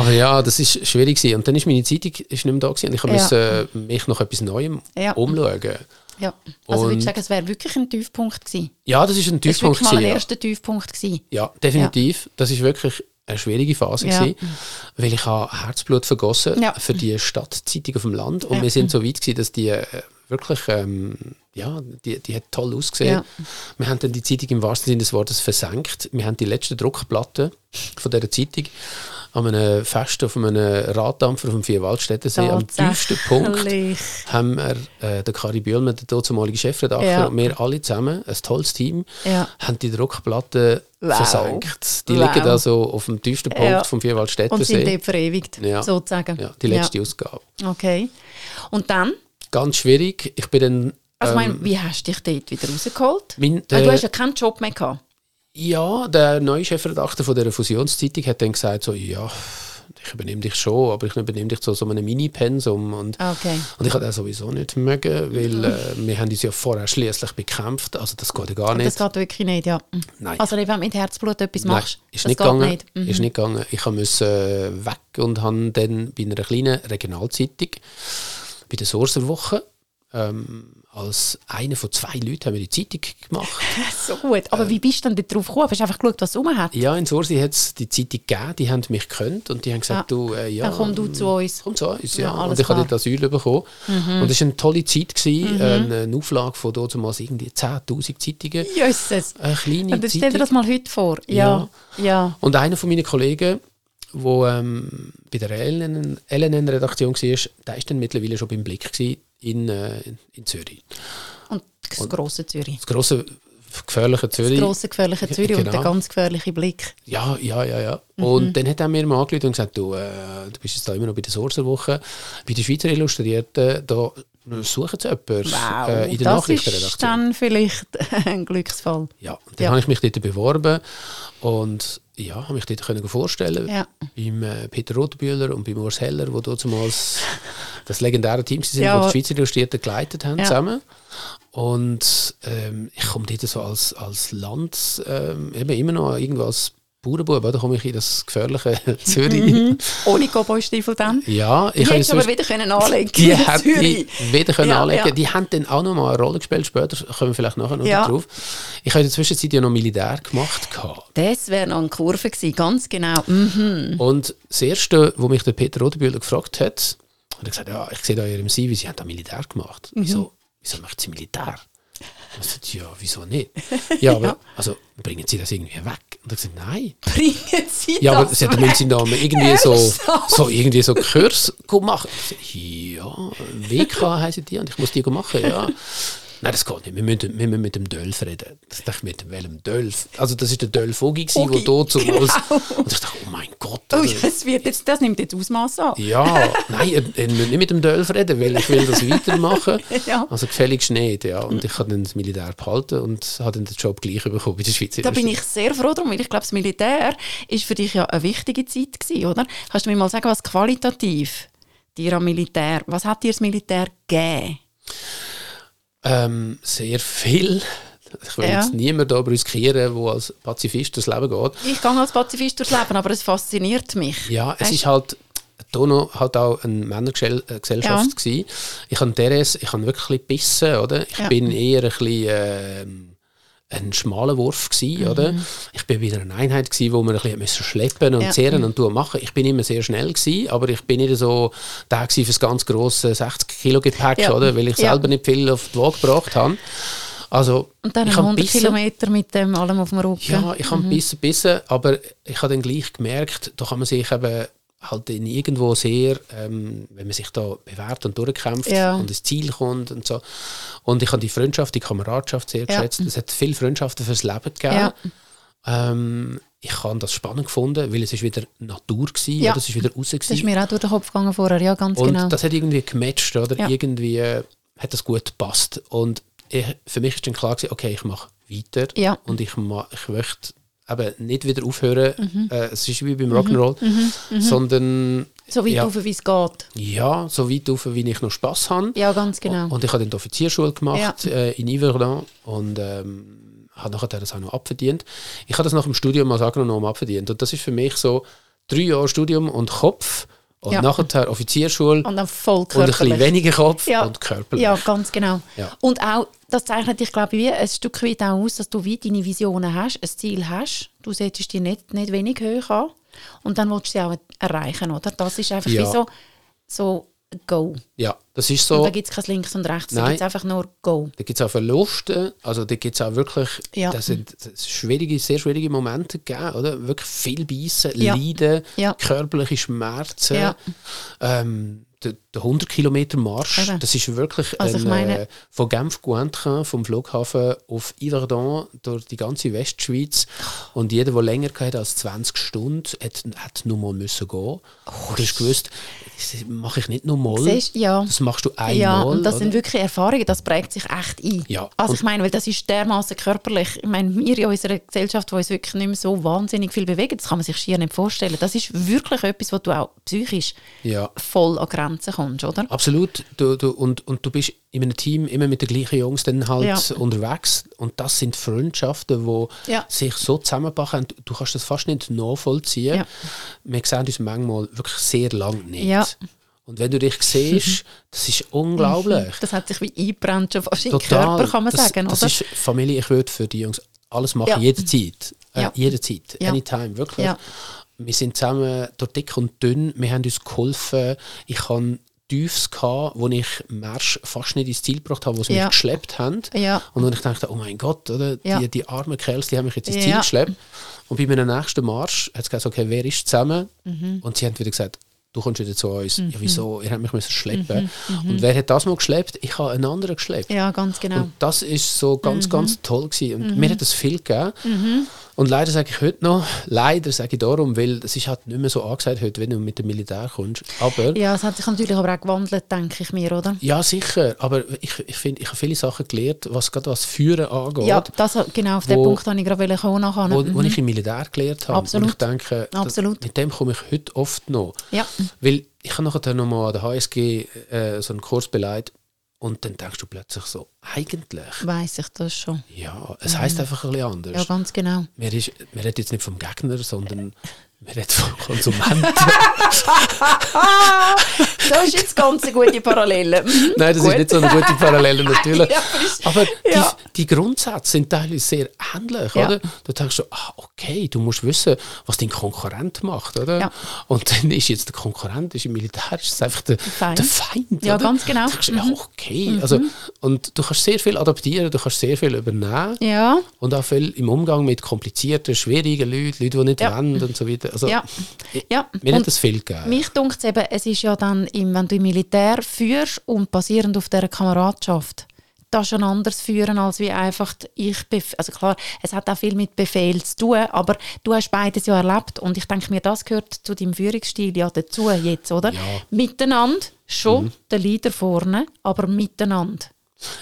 Aber ja, das ist schwierig gewesen. Und dann ist meine Zeitung ist nicht mehr da gewesen. Und ich Ja. musste mich nach etwas Neuem Ja. umschauen. Ja. Also Und- würde ich sagen, es wäre wirklich ein Tiefpunkt gewesen. Ja, das ist ein Das war Tiefpunkt. wirklich mal ein gewesen, ja. erster Tiefpunkt gewesen. Ja, definitiv. Das ist wirklich eine schwierige Phase Ja. gewesen, weil ich habe Herzblut vergossen Ja. für die Stadtzeitung auf dem Land und Ja. wir sind so weit gewesen, dass die äh, wirklich ähm, ja, die, die hat toll ausgesehen. Ja. Wir haben dann die Zeitung im wahrsten Sinne des Wortes versenkt. Wir haben die letzte Druckplatte von dieser Zeitung an einem Fest auf einem Raddampfer auf dem Vierwaldstättensee am tiefsten Punkt haben wir äh, den Kari Bühlmann, der damalige Chefredakteur, Ja. und wir alle zusammen, ein tolles Team, Ja. haben die Druckplatte Wow. versenkt. Die Wow. liegen da so auf dem tiefsten Punkt Ja. vom Und sind Vierwaldstättensee. dort verewigt, Ja. sozusagen. Ja, die letzte Ausgabe. Okay. Und dann, Ganz schwierig. Ich bin dann... also ähm, meine, wie hast du dich dort wieder rausgeholt? mein, Weil du hast ja keinen Job mehr gehabt. Ja, der neue Chefredakteur von der Fusionszeitung hat dann gesagt, so, ja, ich übernehme dich schon, aber ich übernehme dich zu so einem Mini-Pensum. Und, Okay. und ich habe das sowieso nicht mögen, weil äh, wir haben uns ja vorher schließlich bekämpft, also das geht ja gar Das nicht. geht wirklich nicht, ja. Nein. Also wenn du mit Herzblut etwas Nein, machst. ist das nicht geht gegangen. nicht. Mhm. Ist nicht gegangen. Ich musste äh, weg und habe dann bei einer kleinen Regionalzeitung, bei der Sorserwoche, ähm, als einer von zwei Leuten haben wir die Zeitung gemacht. So gut. Aber wie bist du denn darauf gekommen? Hast du einfach geschaut, was es hat? Ja, in Sorsi hat es die Zeitung gegeben, die haben mich gekannt und die haben gesagt, Ja. du, äh, ja, Dann komm du zu uns. Komm zu uns, ja. Ja, und ich habe klar. Mhm. dort Asyl bekommen. Und es war eine tolle Zeit, gewesen, eine, eine Auflage von damals irgendwie 10'000 Zeitungen. Jesus. Eine kleine Und dann stell dir das mal heute vor. Ja. Ja. Und einer von meinen Kollegen, der ähm, bei der LNN-Redaktion war, der war dann mittlerweile schon beim Blick gewesen in, äh, in Zürich. Und das grosse Zürich. Das grosse, gefährliche Zürich. Das grosse gefährliche Zürich und Genau. der ganz gefährliche Blick. Ja, ja, ja, ja. Mhm. Und dann hat er mir mal angerufen und gesagt, du, äh, du bist jetzt da immer noch bei der Sorserwoche. Bei den Schweizer Illustrierten, da suchen sie jemanden Wow. äh, in der das ist dann vielleicht ein Glücksfall. Ja, und dann Ja. habe ich mich dort beworben und ja, habe mich dort können vorstellen Ja. beim äh, Peter Rothbühler und beim Urs Heller, die damals das legendäre Team sind, Ja. die die Schweizer Illustrierten geleitet haben Ja. zusammen. Und ähm, ich komme dort so als, als Land, ähm, eben immer noch irgendwo als Bauernbub, da komme ich in das gefährliche Zürich. Ohne Cowboy-Stiefel dann. Ja, Die ich habe hättest aber wieder können anlegen die hätte ich wieder können Ja, anlegen ja. Die haben dann auch noch mal eine Rolle gespielt, später kommen wir vielleicht nachher noch Ja. drauf. Ich habe in der Zwischenzeit ja noch Militär gemacht. Das wäre noch eine Kurve gewesen, ganz genau. Mhm. Und das Erste, wo mich der Peter Rodenbühler gefragt hat, hat er gesagt, ja, ich sehe da in Ihrem CV, Sie haben da Militär gemacht. Mhm. Wieso, wieso macht Sie Militär? Ich sagte, ja, wieso nicht? Ja, aber also, bringen Sie das irgendwie weg? Und er hat gesagt, nein. Bringen Sie Ja, aber das Sie hätten weg? müssen Namen irgendwie so, so, irgendwie so Kurs machen. Ich sag, Ja, WK heißen die und ich muss die machen, ja. Nein, das geht nicht. Wir müssen, wir müssen mit dem Dölf reden. Ich dachte, mit welchem Dölf? Also, das war der Dölf Ogi, der Ogi, dort so genau. Und ich dachte, oh mein Gott. Oh, also- das, wird jetzt, das nimmt jetzt Ausmaß an. ja, nein, ihr müsst nicht mit dem Dölf reden, weil ich will das weitermachen. Ja. Also gefälligst nicht, ja. Und ich habe dann das Militär behalten und habe dann den Job gleich bekommen bei der Schweizer Da bin ich sehr froh drum, weil ich glaube, das Militär ist für dich ja eine wichtige Zeit gewesen, oder? Kannst du mir mal sagen, was qualitativ dir am Militär, was hat dir das Militär gegeben? Ähm, sehr viel. Ich will Ja. jetzt niemanden da riskieren, der als Pazifist durchs Leben geht. Ich gehe als Pazifist durchs Leben, aber es fasziniert mich. Ja, es Weisst- ist halt Tono halt auch eine Männergesellschaft Ja. gsi. Ich habe DRS, ich habe wirklich ein bisschen bissen, oder? Ich Ja. bin eher ein bisschen ähm, ein schmaler Wurf gsi, Mhm. oder? Ich bin wieder eine Einheit gsi, wo man ein bisschen müssen schleppen und Ja. zehren und tun machen. Ich bin immer sehr schnell gsi, aber ich bin nicht so der gsi für das ganz grosse 60 Kilo Gepäck, Ja. oder? Weil ich Ja. selber nicht viel auf die Waage gebracht habe. Also Und dann ich habe 100 bissen. Kilometer mit dem allem auf dem Rücken. Ja, ich habe ein bisschen bissen, aber ich habe dann gleich gemerkt, da kann man sich eben halt in irgendwo sehr, ähm, wenn man sich da bewährt und durchkämpft Ja. und ins Ziel kommt und so. Und ich habe die Freundschaft, die Kameradschaft sehr geschätzt. Es hat viele Freundschaften fürs Leben gegeben. Ähm, ich habe das spannend gefunden, weil es ist wieder Natur gewesen, Ja. oder? es ist wieder raus Das ist gewesen. mir auch durch den Kopf gegangen vorher, ja, ganz Und genau. das hat irgendwie gematcht, oder? Ja. Irgendwie äh, hat das gut gepasst. Und ich, für mich ist dann klar gewesen, okay, ich mache weiter Ja. und ich, ma, ich möchte eben nicht wieder aufhören. Mhm. Äh, es ist wie beim Rock'n'Roll, sondern so weit ja, rauf, wie es geht. ja, so weit auf, wie ich noch Spass habe. Ja, ganz genau. Und ich habe dann die Offizierschule gemacht Ja. äh, in Yverdon und ähm, habe nachher das auch noch abverdient. Ich habe das nach dem Studium als Agronom abverdient und das ist für mich so drei Jahre Studium und Kopf und Ja. nachher Offizierschule Und dann voll und ein bisschen körperlich. weniger Kopf Ja. und körperlich. Ja, ganz genau. Ja. Und auch, das zeichnet dich, glaube ich, wie ein Stück weit auch aus, dass du wie deine Visionen hast, ein Ziel hast. Du setzt dich nicht, nicht wenig hoch an und dann willst du sie auch erreichen, oder? Das ist einfach Ja. wie so, so Go. Ja, das ist Und so. da gibt es kein Links und Rechts, da Nein. gibt es einfach nur Go. Da gibt es auch Verluste, also da gibt es auch wirklich, Ja. das sind schwierige, sehr schwierige Momente gegeben, oder? Wirklich viel Beißen, Ja. Leiden, Ja. körperliche Schmerzen. Ähm, der, der 100 Kilometer Marsch, Eben. das ist wirklich Also ein, meine- äh, von Genf Cointrin vom Flughafen auf Yverdon durch die ganze Westschweiz und jeder, der länger hatte als 20 Stunden, hat, hat nur mal müssen gehen. und du hast gewusst, das mache ich nicht nur mal, Siehst, ja. das machst du einmal. Ja, und das oder? sind wirklich Erfahrungen, das prägt sich echt ein. Ja, Also ich meine, weil das ist dermaßen körperlich. Ich meine, wir in unserer Gesellschaft, die uns wirklich nicht mehr so wahnsinnig viel bewegen, das kann man sich schier nicht vorstellen. Das ist wirklich etwas, wo du auch psychisch ja. voll an Grenzen kommst, oder? Absolut. Du, du, und, und du bist in einem Team immer mit den gleichen Jungs dann halt Ja. unterwegs. Und das sind Freundschaften, die Ja. sich so zusammenpacken. Du, du kannst das fast nicht nachvollziehen. Ja. Wir sehen uns manchmal wirklich sehr lang nicht. Ja. Und wenn du dich siehst, das ist unglaublich. Das hat sich wie eingebrannt schon fast in den Total. Körper, kann man das, sagen, das oder? ist Familie. Ich würde für die Jungs alles machen, Ja. jederzeit. Äh, Ja. Jederzeit, Ja. anytime, wirklich. Ja. Wir sind zusammen durch dick und dünn, wir haben uns geholfen. Ich hatte Tiefs, gehabt, wo ich Marsch fast nicht ins Ziel gebracht habe, wo sie Ja. mich geschleppt haben. Ja. Und dann ich dachte, oh mein Gott, oder? Ja. Die, die armen Kerls, die haben mich jetzt ins. Ziel geschleppt. Und bei meinem nächsten Marsch hat es gesagt, okay, wer ist zusammen? Mhm. Und sie haben wieder gesagt, du kommst wieder zu uns. Ja, wieso? Ihr habt mich müssen schleppen. Und wer hat das mal geschleppt? Ich habe einen anderen geschleppt. Mhm. Ja, ganz genau. Und das ist so ganz, Mhm. ganz toll gewesen. Und mir hat das viel gegeben. Und leider sage ich heute noch, leider sage ich darum, weil es ist halt nicht mehr so angesagt heute, wenn du mit dem Militär kommst. Aber ja, es hat sich natürlich aber auch gewandelt, denke ich mir, oder? ja, sicher. Aber ich, ich finde, ich habe viele Sachen gelernt, was gerade was Führen angeht. Ja, das, genau, auf den Wo- Punkt wollte ich gerade kommen nachher. wo, Mhm. wo ich im Militär gelernt habe. Absolut. Und ich denke, das, mit dem komme ich heute oft noch. Ja. Weil ich habe nachher noch mal an der HSG äh, so einen Kurs beleidigt und dann denkst du plötzlich so, eigentlich, Weiss ich das schon. ja, es heisst einfach ein bisschen anders. Ja, ganz genau. Wir, ist, wir reden jetzt nicht vom Gegner, sondern wir reden vom Konsumenten. Das ist jetzt ganz eine gute Parallele. Mhm. Nein, das Gut. ist nicht so eine gute Parallele natürlich. Aber ja. die, die Grundsätze sind teilweise sehr ähnlich, Ja. oder? Du denkst so, ah, okay, du musst wissen, was dein Konkurrent macht, oder? Ja. Und dann ist jetzt der Konkurrent, ist im Militär, ist es einfach der, Feind. der Feind. Ja, oder? ganz genau. Du denkst, ja, okay. Also, und du kannst sehr viel adaptieren, du kannst sehr viel übernehmen. Ja, Und auch viel im Umgang mit komplizierten, schwierigen Leuten, Leuten, die nicht Ja. wollen und so weiter. Also, ja, ja. Mir hat das viel gegeben. mich dunkt eben, es ist ja dann, im, wenn du im Militär führst und basierend auf dieser Kameradschaft, das ist ein anderes Führen als wie einfach ich also klar, es hat auch viel mit Befehl zu tun, aber du hast beides ja erlebt und ich denke mir, das gehört zu deinem Führungsstil ja dazu jetzt, oder? Ja. Mhm. Miteinander, schon der Leader vorne, aber miteinander.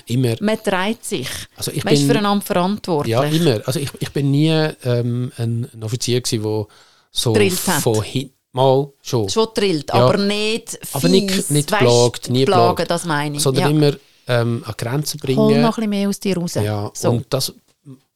Immer. Man dreht sich. Also ich man ist bin- füreinander verantwortlich. Ja, immer. Also ich, ich bin nie ähm, ein, ein Offizier gewesen, der so Drillt hat. von hinten mal schon, Schon drillt, Ja. aber nicht fies. aber nicht, nicht plagt, nie plagen, plagt, das meine ich. sondern ja. immer ähm, an Grenzen Hol bringen. noch ein bisschen mehr aus dir raus. Ja, so. und das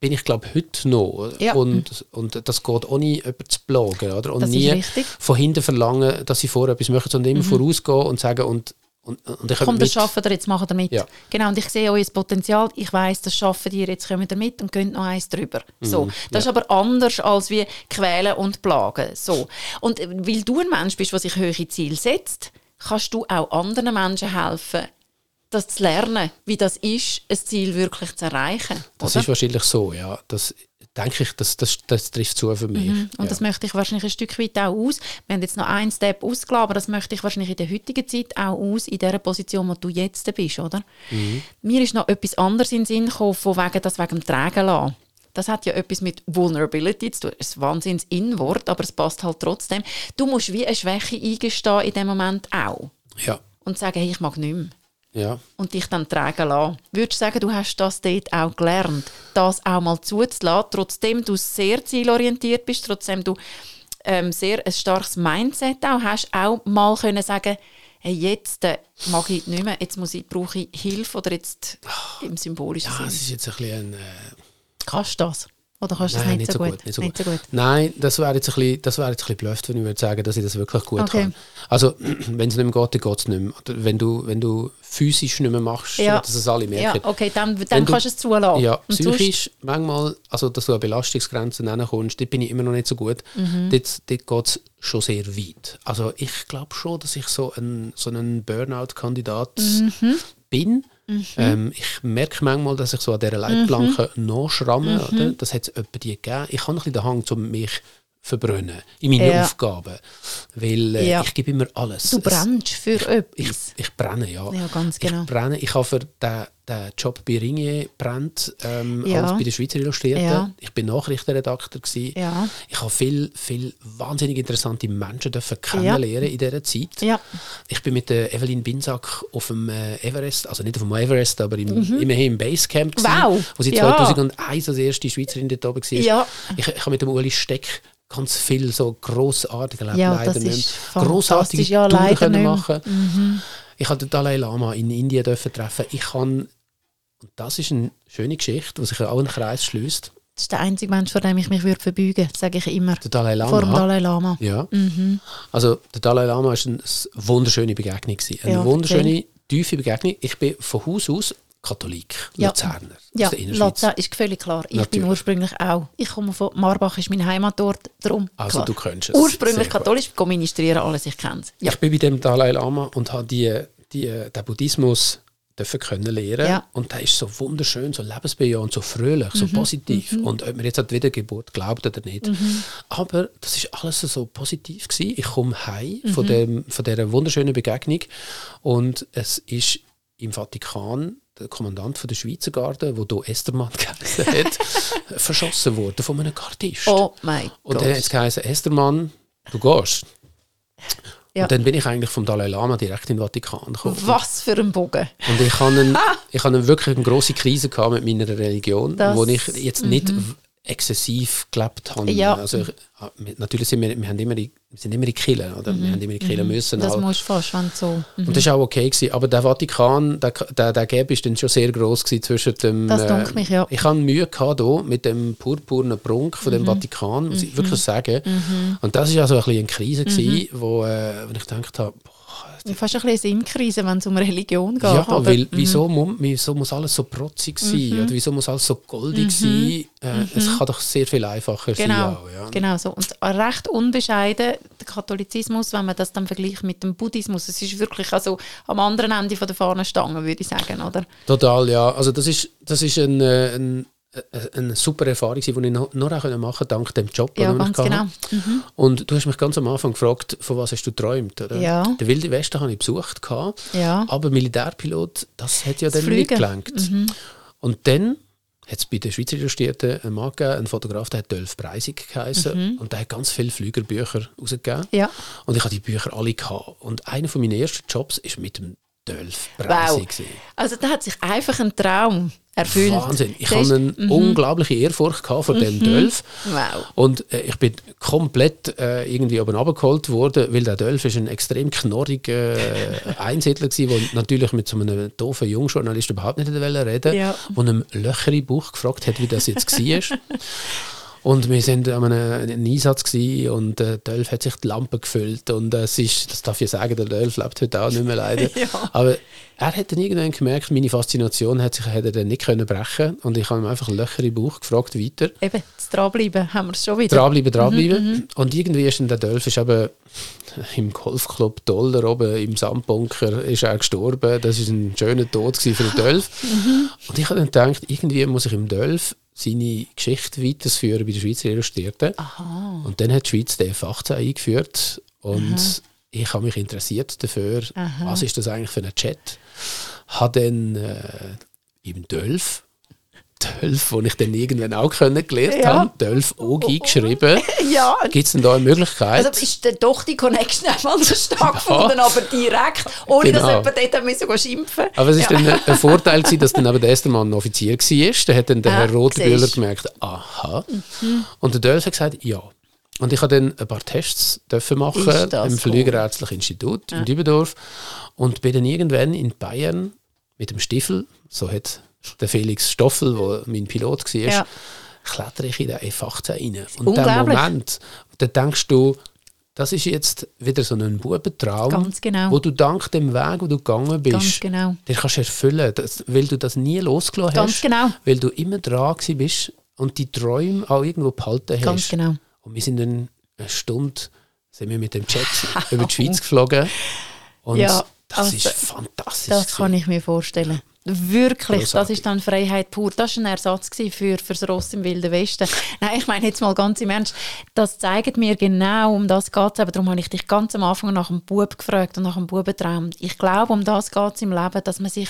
bin ich glaube heute noch. Ja. Und, und das geht ohne jemanden zu plagen. Oder? Und Das nie. Mhm. von hinten verlangen, dass sie vorher etwas machen, sondern immer vorausgehen und sagen, und, und, und ich Komm, das schaffen ihr, jetzt machen ihr mit. Ja. Genau, und ich sehe euer Potenzial, ich weiss, das schaffen ihr, jetzt kommen ihr mit und könnt noch eins drüber. So. Das Mhm, ja. ist aber anders als wie quälen und plagen. So. Und äh, weil du ein Mensch bist, der sich hohe Ziele setzt, kannst du auch anderen Menschen helfen, das zu lernen, wie das ist, ein Ziel wirklich zu erreichen. Das oder? ist wahrscheinlich so, ja. Das denke ich, das, das, das trifft zu für mich. Mhm. Und ja. das möchte ich wahrscheinlich ein Stück weit auch aus. Wir haben jetzt noch einen Step ausgelassen, aber das möchte ich wahrscheinlich in der heutigen Zeit auch aus, in der Position, wo du jetzt bist, oder? Mhm. Mir ist noch etwas anderes in den Sinn gekommen, von wegen, das wegen dem Tragen lassen. Das hat ja etwas mit Vulnerability zu tun. Das ist ein wahnsinns Inwort, aber es passt halt trotzdem. Du musst wie eine Schwäche eingestehen in dem Moment auch. ja, Und sagen, hey, ich mag nicht mehr ja. und dich dann tragen lassen. Würdest du sagen, du hast das dort auch gelernt, das auch mal zuzulassen, trotzdem du sehr zielorientiert bist, trotzdem du ähm, sehr ein starkes Mindset auch hast, auch mal können sagen, hey, jetzt äh, mag ich nicht mehr, jetzt muss ich, brauche ich Hilfe oder jetzt im symbolischen Ja, es Sinn. ist jetzt ein bisschen ein, äh, Kannst du das? Oder kannst du das Nein, nicht, so, gut? nicht so gut. Nein, das wäre jetzt ein bisschen, das wäre jetzt ein bisschen blöft, wenn ich würde sagen, dass ich das wirklich gut Okay. kann. Also, wenn es nicht mehr geht, dann geht es nicht mehr. Oder wenn du, wenn du physisch nicht mehr machst, Ja. dass es alle Ja, merken. okay, dann, dann Wenn du- kannst du es zulassen. Ja, Und sonst- psychisch manchmal, also dass du an Belastungsgrenzen kommst, dort bin ich immer noch nicht so gut. Mhm. Dort, dort geht es schon sehr weit. Also ich glaube schon, dass ich so ein, so ein Burnout-Kandidat Mhm. bin. Ähm, ich merke manchmal, dass ich so an dieser Leitplanke Mhm. noch schramme. Oder? Das hat es die gegeben. Ich habe ein bisschen den Hang, um mich verbrennen in meine Ja. Aufgaben. Weil äh, Ja. ich gebe immer alles. Du brennst für ich, etwas. ich brenne, ja. Ja, ganz genau. Ich brenne. Ich habe für den, den Job bei Ringier brennt, ähm, Ja. als bei den Schweizer Illustrierten. Ja. Ich bin Nachrichtenredakteur. Gewesen. Ja. Ich habe viel, viel wahnsinnig interessante Menschen dürfen kennenlernen in dieser Zeit. Ich bin mit der Evelyn Binsack auf dem äh, Everest, also nicht auf dem Everest, aber im, immerhin im Basecamp. gewesen, Mhm. Wow. Wo sie Ja. 2001 als erste Schweizerin dort oben war. Ja. Ich, ich habe mit dem Uli Steck ganz viel so grossartige, Ja, leider das nicht ist grossartige. Ja, Touren können machen. Ich habe den Dalai Lama in Indien dürfen treffen. Ich kann, und das ist eine schöne Geschichte, die sich auch einen Kreis schließt. Das ist der einzige Mensch, vor dem ich mich würde verbeugen würde, sage ich immer. Der Dalai Lama. Vor dem Dalai Lama. Ja. Mhm. Also der Dalai Lama war eine wunderschöne Begegnung. Eine Ja, wunderschöne, tiefe Begegnung. Ich bin von Haus aus Katholik, Ja. Luzerner Ja. Luzern ist völlig klar. Ich bin Natürlich. ursprünglich auch. Ich komme von Marbach, ist mein Heimatort, darum Also klar. du kennst es. Ursprünglich katholisch, gehe ministrieren, alles, ich kenne es. Ja. Ich bin bei dem Dalai Lama und habe die, die, den Buddhismus dürfen können lernen. Ja. Und der ist so wunderschön, so lebensbejahend, so fröhlich, Mhm, so positiv. Und ob man jetzt an die Wiedergeburt glaubt oder nicht. Mhm. Aber das ist alles so positiv gewesen. Ich komme heim Mhm. von, dem, von dieser wunderschönen Begegnung und es ist im Vatikan der Kommandant von der Schweizer Garde, wo hier Estermann geheißen hat, verschossen worden von einem Gardist. Oh mein Und Gott. dann hat es geheißen, Estermann, du gehst. Ja. Und dann bin ich eigentlich vom Dalai Lama direkt in den Vatikan gekommen. Was für ein Bogen. Und ich hatte einen, ich hatte wirklich eine grosse Krise gehabt mit meiner Religion, Das- wo ich jetzt nicht w- exzessiv gelebt habe. Ja. Also ah, natürlich sind wir, wir, haben immer die, sind immer die Kirche, oder? Wir haben immer die müssen. Mhm. Das halt. musst du fast, wenn so... Mhm. Und das war auch okay. Gewesen. Aber der Vatikan, der, der, der Gap ist dann schon sehr gross gewesen zwischen dem... Das dunkt mich, ja. Ich hatte Mühe gehabt hier mit dem purpurnen Prunk von Mhm. dem Vatikan, muss ich wirklich sagen. Und das war also ein bisschen eine Krise, gewesen, wo, äh, wo ich gedacht habe, Fast ein bisschen Sinnkrise, wenn es um Religion geht. ja, oder? weil wieso, mu- wieso muss alles so protzig sein? Oder wieso muss alles so goldig sein? Äh, Es kann doch sehr viel einfacher sein. Genau, Auch, genau so. Und recht unbescheiden, der Katholizismus, wenn man das dann vergleicht mit dem Buddhismus, es ist wirklich also am anderen Ende von der Fahnenstange, würde ich sagen, oder? Total, ja. Also das ist, das ist ein, äh, ein, eine super Erfahrung, die ich noch, noch auch machen konnte, dank dem Job, Ja, den ich ganz genau. hatte. Und du hast mich ganz am Anfang gefragt, von was hast du geträumt? Oder? Ja. Den Wilde Westen habe ich besucht, Ja. aber Militärpilot, das hat ja Das dann nicht Fliegen. gelangt. Und dann hat es bei den Schweizer Illustrierten einen Mann gegeben, einen Fotograf, der hat Dölf Breisig geheißen und der hat ganz viele Flügerbücher rausgegeben. Ja. Und ich hatte die Bücher alle gehabt. Und einer von meinen ersten Jobs ist mit dem Dölf Breisig. Wow. gewesen. Also da hat sich einfach ein Traum erfüllt. Wahnsinn. Ich hatte eine unglaubliche Ehrfurcht gehabt vor dem Dölf. Wow. Und äh, ich bin komplett äh, irgendwie oben abgeholt worden, weil der Dölf ist ein extrem knorriger äh, Einsiedler gewesen, der natürlich mit so einem doofen Jungjournalist überhaupt nicht reden wollte, Ja. und einem Löcher im Bauch gefragt hat, wie das jetzt war. Und wir sind an einem, Einsatz gewesen und der Dölf hat sich die Lampe gefüllt und äh, es ist, das darf ich sagen, der Dölf lebt heute auch nicht mehr leider. Ja. Aber er hat dann irgendwann gemerkt, meine Faszination hat sich hat er dann nicht können brechen und ich habe ihm einfach Löcher im Bauch gefragt, weiter. Eben, das Dranbleiben haben wir es schon wieder. Dranbleiben, dranbleiben. Und irgendwie ist dann der Dölf ist eben im Golfclub Dollar oben im Sandbunker ist er gestorben. Das ist ein schöner Tod für den Dölf. Und ich habe dann gedacht, irgendwie muss ich im Dölf seine Geschichte weiterführen bei den Schweizer Illustrierten. Und dann hat die Schweiz den F18 eingeführt und ich habe mich interessiert dafür, was ist das eigentlich für ein Chat. Habe dann äh, im Dölf Dölf, wo ich dann irgendwann auch kennengelernt Ja. habe, Dölf Ogi geschrieben. Ja, Gibt es denn da eine Möglichkeit? also ist dann doch die Connection einmal so stark gefunden, aber direkt, ohne dass Genau. jemand dort müssen schimpfen Aber es ist ja. dann ein, Vorteil gewesen, dass dann aber der Estermann ein Offizier war. Da hat dann der Ah, Herr Rotenbühler gemerkt, aha. Und der Dölf hat gesagt, ja. Und ich habe dann ein paar Tests dürfen machen im cool. Flügerärztlichen Institut in Dübendorf und bin dann irgendwann in Bayern mit dem Stiefel, so hat der Felix Stoffel, der mein Pilot war, Ja. klettere ich in den F18 rein. Und der Unglaublich. Moment, da denkst du, das ist jetzt wieder so ein Bubentraum, Ganz genau. wo du dank dem Weg, wo du gegangen bist, Ganz genau. den kannst du erfüllen, das, weil du das nie losgelassen Ganz hast, genau. weil du immer dran bist und die Träume auch irgendwo behalten hast. Ganz genau. Und wir sind dann eine Stunde sind wir mit dem Jet über die Schweiz geflogen. Und Ja, das also, ist fantastisch. Das kann ich mir vorstellen. Wirklich, das Grossartig. ist dann Freiheit pur. Das war ein Ersatz für, für das Ross im Wilden Westen. Nein, ich meine jetzt mal ganz im Ernst, das zeigt mir genau, um das geht es. Aber darum habe ich dich ganz am Anfang nach dem Bub gefragt und nach dem Bubentraum. Ich glaube, um das geht es im Leben, dass man sich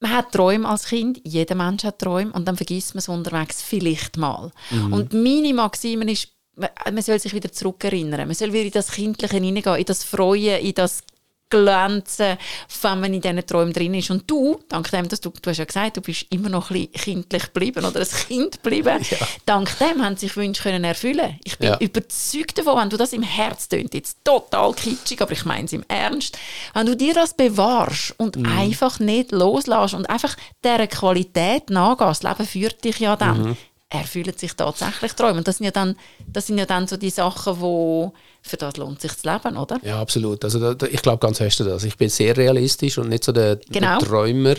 man hat Träume als Kind, jeder Mensch hat Träume und dann vergisst man es unterwegs vielleicht mal. Und meine Maxime ist, man man soll sich wieder zurückerinnern. Man soll wieder in das Kindliche hineingehen, in das Freuen, in das Glänzen, wenn man in diesen Träumen drin ist. Und du, dank dem, dass du, du hast ja gesagt, du bist immer noch ein bisschen kindlich geblieben oder ein Kind geblieben, dank dem haben sich Wünsche können erfüllen. Ich bin Ja. überzeugt davon, wenn du das im Herz tönt, jetzt total kitschig, aber ich meine es im Ernst, wenn du dir das bewahrst und einfach nicht loslässt und einfach dieser Qualität nachgehst, das Leben führt dich ja dann, erfüllen sich tatsächlich Träume. Und das sind ja dann, das sind ja dann so die Sachen, wo für das lohnt sich zu leben, oder? Ja, absolut. Also da, da, ich glaube ganz fest das. Ich bin sehr realistisch und nicht so der, Genau. der Träumer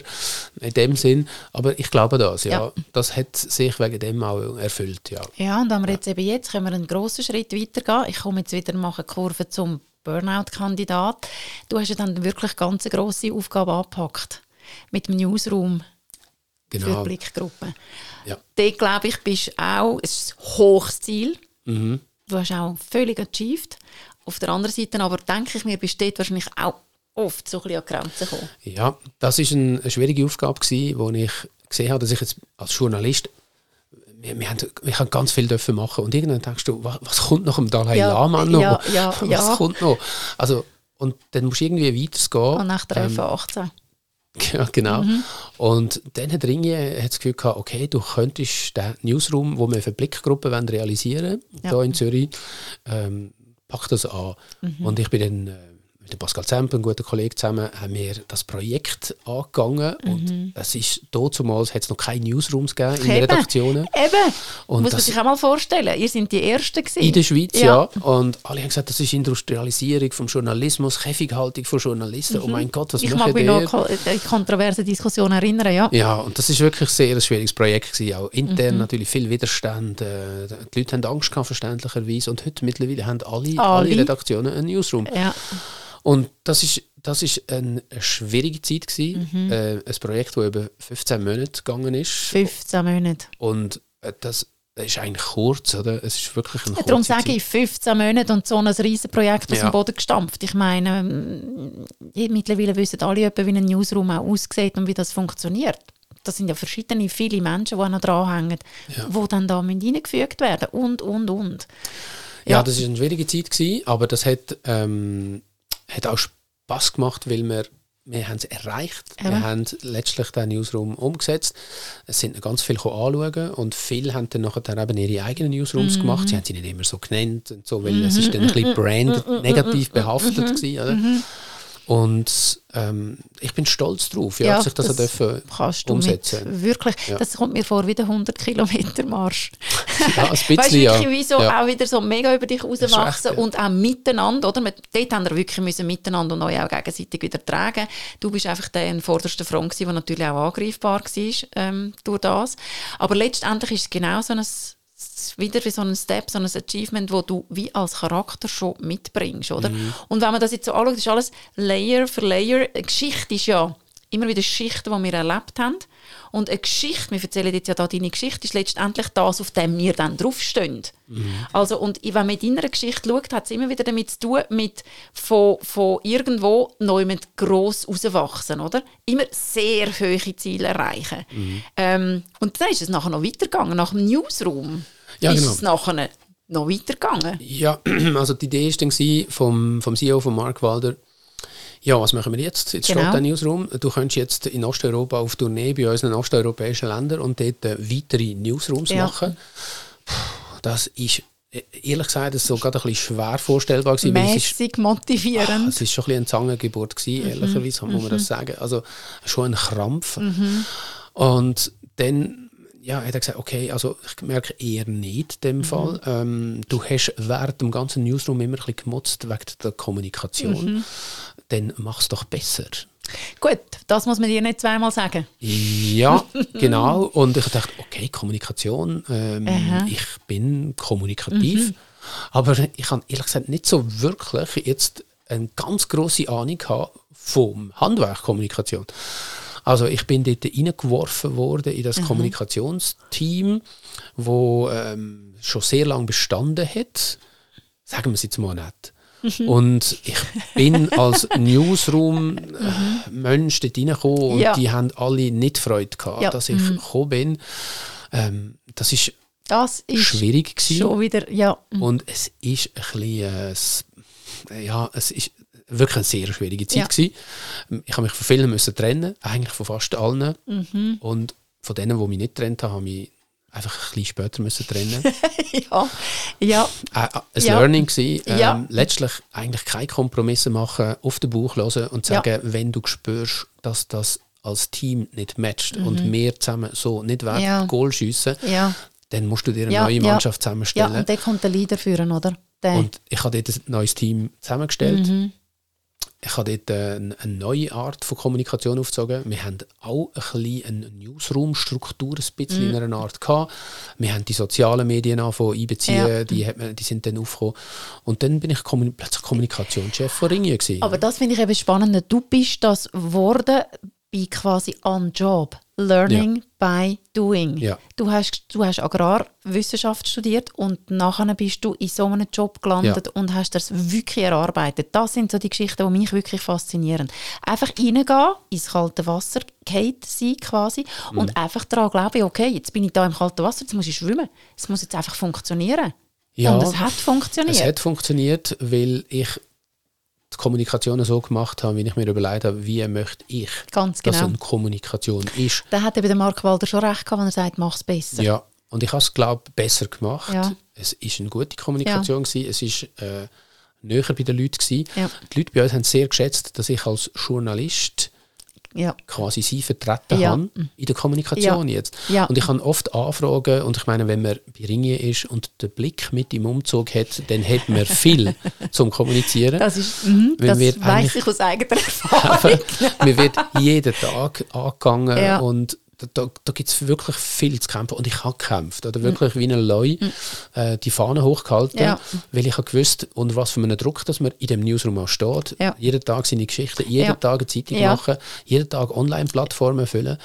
in dem Sinn. Aber ich glaube das, ja. Ja. Das hat sich wegen dem auch erfüllt, ja. Ja, und wenn wir jetzt eben jetzt können wir einen grossen Schritt weitergehen. Ich komme jetzt wieder machen Kurve zum Burnout-Kandidat. Du hast ja dann wirklich ganz eine grosse Aufgabe angepackt mit dem Newsroom für Genau. Blickgruppen. Ja. Dort, glaube ich, bist du auch, ein hohes Ziel. Mhm. Du hast auch völlig achieved. Auf der anderen Seite aber denke ich mir, bist du dort wahrscheinlich auch oft so ein bisschen an die Grenzen gekommen. Ja, das ist ein, eine schwierige Aufgabe gewesen, wo ich gesehen habe, dass ich jetzt als Journalist wir, wir, haben, wir haben ganz viel dürfen machen und irgendwann denkst du, was, was kommt nach dem Dalai Ja, Lama noch? ja, ja, was ja. kommt noch? Also, und dann musst du irgendwie weitergehen. Und nach der Ähm, F18. Ja, genau. Mhm. Und dann hat Ringe hat das Gefühl gehabt, okay, du könntest den Newsroom, wo wir für Blickgruppen wollen realisieren Ja. hier in Zürich, ähm, pack das an. Mhm. Und ich bin dann äh, mit dem Pascal Zemp, einem guten Kollegen zusammen, haben wir das Projekt angegangen. Mhm. Und es ist damals hat es noch keine Newsrooms gegeben in Eben. Redaktionen. Eben, Und muss man sich auch mal vorstellen. Ihr seid die Ersten gewesen. In der Schweiz, Ja. ja. Und alle haben gesagt, das ist Industrialisierung vom Journalismus, Käfighaltung von Journalisten. Oh mein Gott, was Mhm. Ich machen mag mich die? noch an äh, kontroverse Diskussionen erinnern, ja. Ja, und das ist wirklich sehr ein schwieriges Projekt gewesen. Auch intern Mhm. natürlich viel Widerstand. Äh, die Leute haben Angst gehabt, verständlicherweise. Und heute mittlerweile haben alle, alle. Alle. Redaktionen einen Newsroom. ja. Und das ist, das ist eine schwierige Zeit gewesen. Mhm. Äh, ein Projekt, das über 15 Monate gegangen ist. 15 Monate. Und äh, das ist eigentlich kurz, oder? Es ist wirklich ein Ja, darum sage ich 15 Monate und so ein riesen Projekt aus Ja. dem Boden gestampft. Ich meine, ähm, mittlerweile wissen alle, etwa, wie ein Newsroom auch aussieht und wie das funktioniert. Das sind ja verschiedene, viele Menschen, die noch dranhängen, Ja. die dann da reingefügt werden und, und, und. Ja, Ja. das ist eine schwierige Zeit gewesen, aber das hat, ähm, hat auch Spaß gemacht, weil wir, wir haben es erreicht. Eben. Wir haben letztlich den Newsroom umgesetzt. Es sind ganz viele anschauen und viele haben dann nachher eben ihre eigenen Newsrooms Mhm. gemacht. Sie haben sie nicht immer so genannt und so, weil es ist dann ein bisschen brand negativ behaftet gewesen, oder? Und ähm, ich bin stolz drauf, ja, dass ich das, das dürfen Kannst du umsetzen. mit, wirklich, Ja. das kommt mir vor wie der 100 Kilometer Marsch. Ja, ein bisschen, weißt du, ja. wirklich wie so ja. auch wieder so mega über dich rauswachsen echt, ja. und auch miteinander, oder? Mit- Dort haben wir wirklich müssen miteinander und euch auch gegenseitig wieder tragen. Du bist einfach der in vorderster Front gewesen, der natürlich auch angreifbar war ähm, durch das. Aber letztendlich ist es genau so ein wieder wie so ein Step, so ein Achievement, wo du wie als Charakter schon mitbringst, oder? Mhm. Und wenn man das jetzt so anschaut, ist alles Layer für Layer. Eine Geschichte ist ja immer wieder Schichten, die wir erlebt haben. Und eine Geschichte, wir erzählen jetzt ja da deine Geschichte, ist letztendlich das, auf dem wir dann draufstehen. Also, und wenn man in deiner Geschichte schaut, hat es immer wieder damit zu tun, mit von, von irgendwo neu mit gross rauswachsen, oder? Immer sehr hohe Ziele erreichen. Ähm, und dann ist es nachher noch weitergegangen, nach dem Newsroom. Ja, ist genau. es nachher noch weitergegangen. Ja, also die Idee war dann vom, vom CEO von Mark Walder, ja, was machen wir jetzt? Jetzt Genau. steht der Newsroom. Du könntest jetzt in Osteuropa auf Tournee bei unseren osteuropäischen Ländern und dort äh, weitere Newsrooms Ja. machen. Puh, Das ist, äh, ehrlich gesagt, das ist so gerade ein bisschen schwer vorstellbar gewesen, es ist, Mäßig motivierend. es ist schon ein bisschen eine Zangengeburt gewesen, ehrlicherweise, muss man das sagen. Also schon ein Krampf. Und dann ja, hat er gesagt, okay, also ich merke eher nicht in dem Fall. Ähm, du hast während dem ganzen Newsroom immer ein bisschen gemutzt wegen der Kommunikation. Dann mach es doch besser. Gut, das muss man dir nicht zweimal sagen. Ja, genau. Und ich dachte, okay, Kommunikation, ähm, ich bin kommunikativ. Aber ich habe ehrlich gesagt nicht so wirklich jetzt eine ganz große Ahnung gehabt vom Handwerk Kommunikation. Also ich bin dort reingeworfen worden in das Kommunikationsteam, wo ähm, schon sehr lange bestanden hat. Sagen wir es jetzt mal nicht. Und ich bin als Newsroom-Mensch dort reingekommen und Ja. die haben alle nicht Freude gehabt, Ja. dass ich gekommen bin. Ähm, das ist Das ist schwierig gewesen. schon wieder, ja. Und es ist ein bisschen, äh, ja, es ist wirklich eine sehr schwierige Zeit Ja. gewesen. Ich habe mich von vielen müssen trennen, eigentlich von fast allen. Mhm. Und von denen, die mich nicht getrennt haben, habe ich einfach ein bisschen später müssen trennen. ja. Ja, äh, äh, ein Ja. Learning gewesen, ähm, Ja. letztlich eigentlich keine Kompromisse machen, auf den Bauch hören und Ja. sagen, wenn du spürst, dass das als Team nicht matcht und wir zusammen so nicht werden Mhm. Ja. Goal schiessen, ja. dann musst du dir eine Ja, neue ja. Mannschaft Ja, zusammenstellen. und der kommt der Leader führen, oder? Der. Und ich habe dort ein neues Team zusammengestellt. Mhm. Ich habe dort äh, eine, neue Art von Kommunikation aufgezogen. Wir haben auch ein bisschen eine Newsroom-Struktur ein bisschen Mhm. in einer Art gehabt. Wir haben die sozialen Medien angefangen einbeziehen, Ja. die, man, die sind dann aufgekommen. Und dann bin ich plötzlich Kommunikationschef von Ringen gewesen. Aber das finde ich eben spannend. Du bist das geworden bei quasi on job. Learning by doing. Ja. Du hast, du hast Agrarwissenschaft studiert und nachher bist du in so einem Job gelandet und hast das wirklich erarbeitet. Das sind so die Geschichten, die mich wirklich faszinieren. Einfach reingehen, ins kalte Wasser, geht sein quasi Mhm. und einfach daran glauben, okay, jetzt bin ich da im kalten Wasser, jetzt muss ich schwimmen. Es muss jetzt einfach funktionieren. Ja, und es hat funktioniert. Es hat funktioniert, weil ich die Kommunikation so gemacht habe, wie ich mir überlegt habe, wie möchte ich, Ganz dass genau. eine Kommunikation ist. Da hat eben der Mark Walder schon recht gehabt, wenn er sagt, mach es besser. Ja, und ich habe es, glaube ich, besser gemacht. Ja. Es war eine gute Kommunikation, gewesen. es war äh, näher bei den Leuten. Gewesen. Ja. Die Leute bei uns haben sehr geschätzt, dass ich als Journalist Ja. quasi sie vertreten Ja. habe in der Kommunikation Ja. jetzt. Und ich habe oft Anfragen und ich meine, wenn man bei Ringen ist und den Blick mit im Umzug hat, dann hat man viel zum Kommunizieren. Das ist, Wenn das eigentlich- ich aus eigener Erfahrung. mir wird jeden Tag angegangen und da, da, da gibt es wirklich viel zu kämpfen. Und ich habe gekämpft. Oder wirklich wie ein Leu äh, die Fahne hochgehalten. Ja. weil ich habe gewusst, unter was für einem Druck dass man in dem Newsroom auch steht. Ja. Jeden Tag seine Geschichten, jeden Ja. Tag eine Zeitung machen, jeden Tag Online-Plattformen füllen.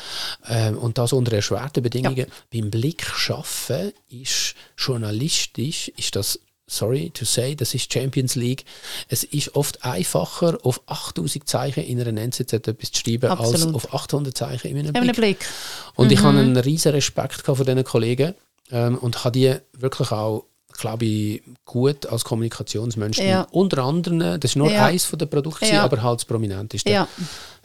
Ähm, und das unter erschwerten Bedingungen. Beim Blick schaffen ist journalistisch, ist das sorry to say, das ist Champions League. Es ist oft einfacher, auf 8000 Zeichen in einer NZZ etwas zu schreiben, als Absolut. auf 800 Zeichen in einem Blick. Blick. Und ich Mhm. habe einen riesen Respekt von diesen Kollegen ähm, und habe die wirklich auch, glaube ich, gut als Kommunikationsmensch. Ja. Unter anderem, das ist nur Ja. eins von den Produkten, Ja. aber halt das prominenteste. Ja,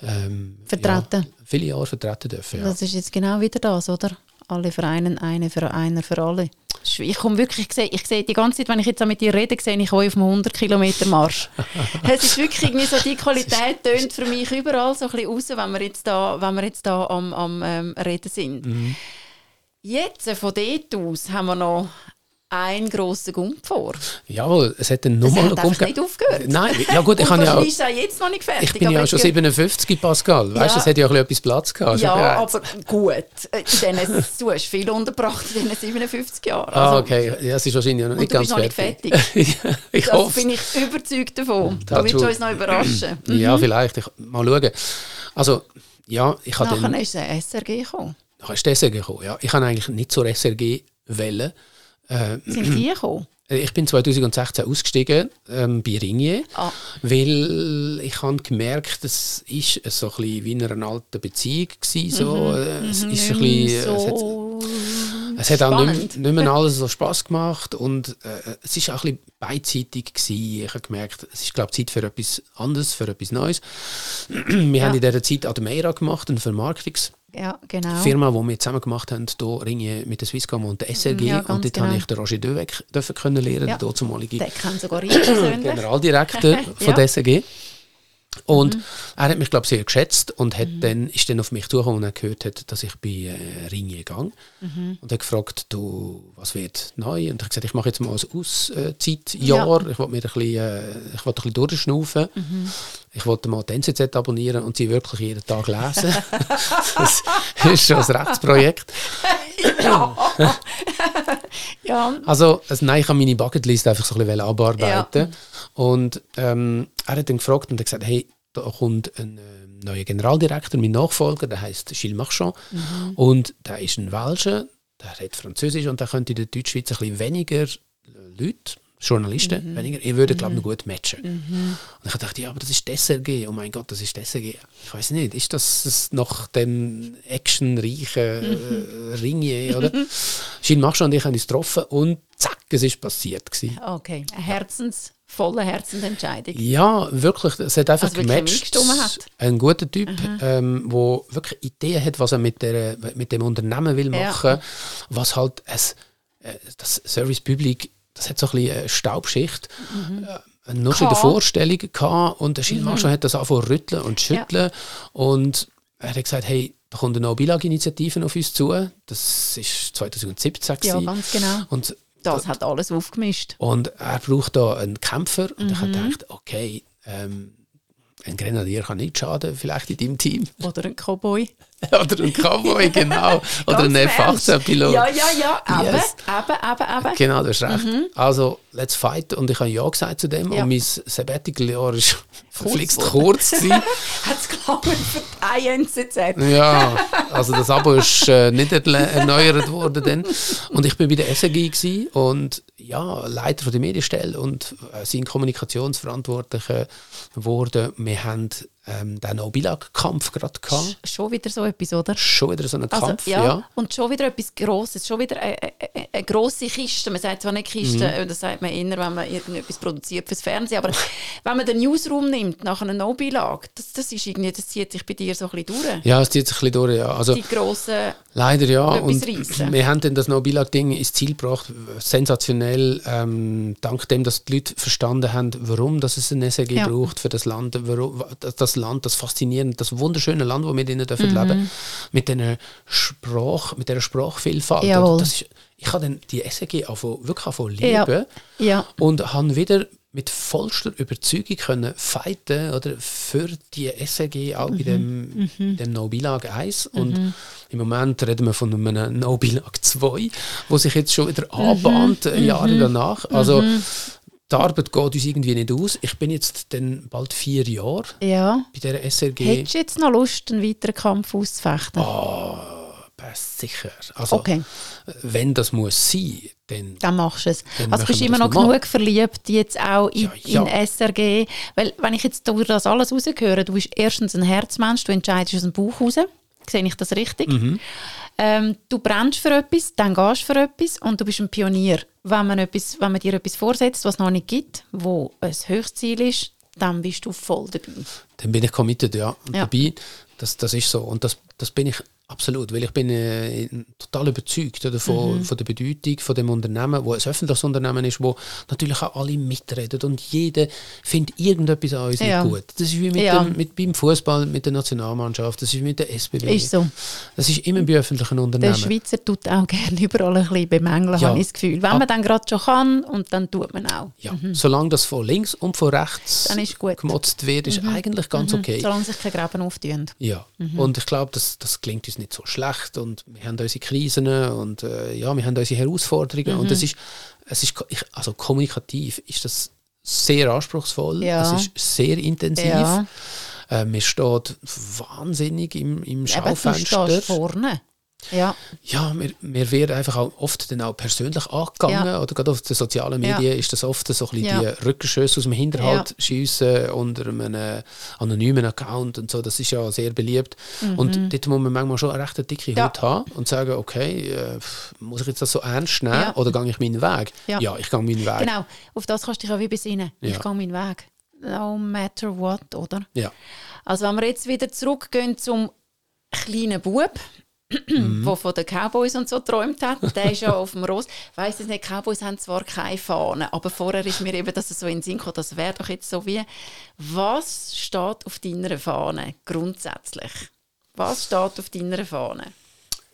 Ähm, Vertreten. Viele Jahre vertreten dürfen. Das ist jetzt genau wieder das, oder? Alle für einen, eine für einer für alle. Ich komme wirklich, ich sehe, ich sehe die ganze Zeit, wenn ich jetzt mit dir rede, sehe ich euch auf einem 100 Kilometer Marsch. es ist wirklich irgendwie so, die Qualität tönt für mich überall so ein bisschen raus, wenn wir jetzt da, wenn wir jetzt da am, am ähm, Reden sind. Mhm. Jetzt, äh, von dort aus, haben wir noch einen grossen Gump vor. Jawohl, es hat dann nochmal hat einfach nicht aufgehört. Nein, ja gut, ich, habe ja auch, ist jetzt noch nicht fertig. ich bin ja schon jetzt- 57, Pascal. Weißt du, Ja. es hat ja auch ein etwas Platz gehabt. Ja, schon bereits. aber gut. Äh, In diesen, du hast viel unterbracht in diesen 57 Jahren. Ah, Also, okay. Ja, es ist wahrscheinlich noch nicht du ganz bist noch nicht fertig. Ja, ich Das hoffe bin ich überzeugt davon. Du Touch willst wood. uns noch überraschen. Ja, vielleicht. Ich, mal schauen. Also, ja, ich habe Nachher dann... ist ein SRG gekommen. Nachher ist die SRG gekommen, ja. Ich habe eigentlich nicht zur SRG wählen. Äh, Sind die gekommen? ich bin 2016 ausgestiegen ähm, bei Ringier, Ah. weil ich habe gemerkt, es ist so ein bisschen wie in einer alten Beziehung gewesen, so. Äh, es ist ein bisschen, äh, es hat, Mhm. so Es hat auch nicht, mehr alles so Spass gemacht und äh, es ist auch ein bisschen beidseitig gewesen. Ich habe gemerkt, es ist glaube Zeit für etwas anderes, für etwas Neues. Wir haben in dieser Zeit Admeira gemacht, eine Vermarktungsfirma, Ja, genau. die wir zusammen gemacht haben, hier Ringe mit der Swisscom und der SRG Ja, und dort genau. habe ich den Roger Döweg können lernen, Ja. der persönlich. Generaldirektor von Ja. der SRG. Und Mhm. er hat mich, glaube ich, sehr geschätzt und hat dann, ist dann auf mich zugekommen und er gehört hat, dass ich bei äh, Ringier gehe. Mhm. Und hat gefragt, du, was wird neu? Und ich habe gesagt, ich mache jetzt mal ein Auszeitjahr. Ich wollte mir ein bisschen, äh, ich wollte ein bisschen durchschnaufen. Mhm. Ich wollte mal die NZZ abonnieren und sie wirklich jeden Tag lesen. das ist schon ein Rechtsprojekt. Ja, Also, also nein, ich habe meine Bucketlist einfach so ein bisschen abarbeiten. Und ähm, er hat dann gefragt und hat gesagt, hey, da kommt ein ähm, neuer Generaldirektor, mein Nachfolger, der heißt Gilles Marchand. Und der ist ein Welscher, der redet Französisch und der könnte in der Deutschschweiz ein bisschen weniger äh, Leute, Journalisten, weniger, ihr würdet, glaube ich, noch gut matchen. Und ich dachte, ja, aber das ist das SRG, oh mein Gott, das ist das SRG. Ich weiß nicht, ist das, das nach dem actionreichen äh, Ringier, oder? Gilles Marchand und ich haben uns getroffen und zack, es ist passiert. Gewesen. okay. Eine herzensvolle Herzensentscheidung. Ja, wirklich, es hat einfach Also gematcht. hat. Ein guter Typ, ähm, der wirklich Ideen hat, was er mit, der, mit dem Unternehmen will Ja. machen was halt es, äh, das Service Public, das hat so ein bisschen eine Staubschicht. Äh, noch schon in der. Vorstellung gehabt und der Gilles Marchand hat das angefangen zu rütteln und schütteln und er hat gesagt, hey, da kommt eine No-Bilag-Initiative auf uns zu. Das war 2017. Ja, ganz genau. Und Das hat alles aufgemischt. und er braucht da einen Kämpfer. Und ich habe Mhm. gedacht, okay, ähm, ein Grenadier kann nicht schaden, vielleicht in deinem Team. Oder ein Cowboy. Oder ein Cowboy, genau. Oder ein Ganz im Ernst. F-18-Pilot. Ja, ja, ja. Eben, Yes. eben, eben, eben. Genau, du hast recht. Also, let's fight. Und ich habe Ja gesagt zu dem. Mhm. Ja. Und mein Sabbatical-Jahr war verflixt kurz. Hat es geklappt für die INCZ? Ja, also das Abo ist äh, nicht erneuert worden dann. Und ich bin bei der SRG gewesen und ja, Leiter von der Medienstelle und äh, sein Kommunikationsverantwortlicher geworden. Wir haben ähm, den No-Bilag-Kampf gerade gehabt. Schon wieder so etwas, oder? Schon wieder so ein Also, Kampf, ja, ja. Und schon wieder etwas Grosses, schon wieder eine, eine, eine grosse Kiste. Man sagt zwar nicht Kiste, Mhm. das sagt man eher, wenn man irgendetwas produziert fürs Fernsehen, aber wenn man den Newsroom nimmt, nach einer No-Beilage, das, das, ist irgendwie, das zieht sich bei dir so ein bisschen durch. Ja, es zieht sich ein bisschen durch, ja. Also, Die grossen, Leider ja. Und reissen. wir haben dann das No-Bilag-Ding ins Ziel gebracht. Sensationell. Ähm, dank dem, dass die Leute verstanden haben, warum dass es ein SRG Ja. braucht für das Land. Warum, das Land, das faszinierende, das wunderschöne Land, wo wir drinnen Mhm. dürfen leben. Mit dieser Sprache, mit dieser Sprachvielfalt. Ist, ich habe dann die SRG angefangen- wirklich angefangen zu Ja. lieben. ja, Und habe wieder mit vollster Überzeugung können fighten oder für die SRG auch bei dem, dem No-Bilag 1. Und im Moment reden wir von einem No-Bilag 2, wo sich jetzt schon wieder anbahnt, äh, Jahre danach. Also die Arbeit geht uns irgendwie nicht aus. Ich bin jetzt dann bald vier Jahre ja. bei dieser SRG. Hättest du jetzt noch Lust, einen weiteren Kampf auszufechten? Äh, Sicher. Also, Okay, wenn das muss sein, dann dann machst du es. Also bist du immer noch genug verliebt, jetzt auch in, Ja, ja. in SRG. Weil, wenn ich jetzt durch das alles rausgehöre, du bist erstens ein Herzmensch, du entscheidest aus dem Bauch raus. Sehe ich das richtig? Mhm. Ähm, du brennst für etwas, dann gehst du für etwas und du bist ein Pionier. Wenn man, etwas, wenn man dir etwas vorsetzt, was es noch nicht gibt, wo ein Höchstziel ist, dann bist du voll dabei. dann bin ich committed, ja. Ja. dabei, das, das ist so. Und das, das bin ich absolut, weil ich bin äh, total überzeugt oder, von, Mhm. von der Bedeutung von dem Unternehmen, wo ein öffentliches Unternehmen ist, wo natürlich auch alle mitreden und jeder findet irgendetwas an uns Ja. nicht gut. Das ist wie mit Ja. dem, mit, beim Fußball, mit der Nationalmannschaft, das ist wie mit der SBB. Ist so. Das ist immer bei öffentlichen Der Unternehmen. Schweizer tut auch gerne überall ein bisschen bemängeln, Ja. habe ich das Gefühl. Wenn man dann gerade schon kann, und dann tut man auch. Ja, solange das von links und von rechts Mhm. Gemotzt wird, ist eigentlich ganz okay. Solange sich keine Gräben auftun. Ja, Mhm. und ich glaube, das, das klingt uns nicht so schlecht und wir haben unsere Krisen und äh, ja, wir haben unsere Herausforderungen Mhm. und es ist, es ist also kommunikativ ist das sehr anspruchsvoll, Ja. es ist sehr intensiv. Ja. Äh, mir steht wahnsinnig im, im Eben, du Schaufenster. vorne. Ja, Ja, mir, mir wird einfach auch oft dann auch persönlich angegangen. Ja. Oder gerade auf den sozialen Ja. Medien ist das oft so ein bisschen Ja. die Rückenschüsse aus dem Hinterhalt schiessen unter einem anonymen Account und so. Das ist ja sehr beliebt. Und dort muss man manchmal schon eine recht dicke Mhm. Ja. Haut haben und sagen, okay, äh, muss ich jetzt das so ernst nehmen Ja. oder gehe ich meinen Weg? Ja. ich gehe meinen Weg. genau. Auf das kannst du dich auch wie besinnen. Ich Ja. gehe meinen Weg. No matter what, oder? Ja. Also wenn wir jetzt wieder zurückgehen zum kleinen Bub, mhm. der von den Cowboys und so geträumt hat, der ist ja auf dem Ross. Weiss es nicht, Cowboys haben zwar keine Fahne, aber vorher ist mir eben, dass es so in den Sinn kommt, das wäre doch jetzt so wie, was steht auf deiner Fahne grundsätzlich? Was steht auf deiner Fahne?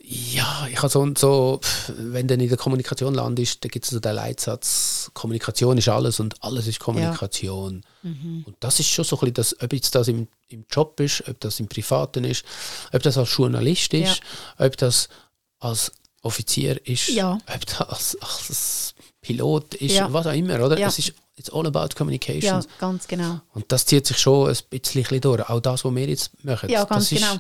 Ja, ich habe so, so, wenn du in der Kommunikation landest, da gibt es so den Leitsatz, Kommunikation ist alles und alles ist Kommunikation. Ja. Mhm. Und das ist schon so ein bisschen, das, ob jetzt das im, im Job ist, ob das im Privaten ist, ob das als Journalist ist, ja. ob das als Offizier ist, ja. ob das als, als Pilot ist, was auch immer, oder? Es ist it's all about communication. Ja, ganz genau. Und das zieht sich schon ein bisschen durch. Auch das, was wir jetzt machen. Ja, ganz genau.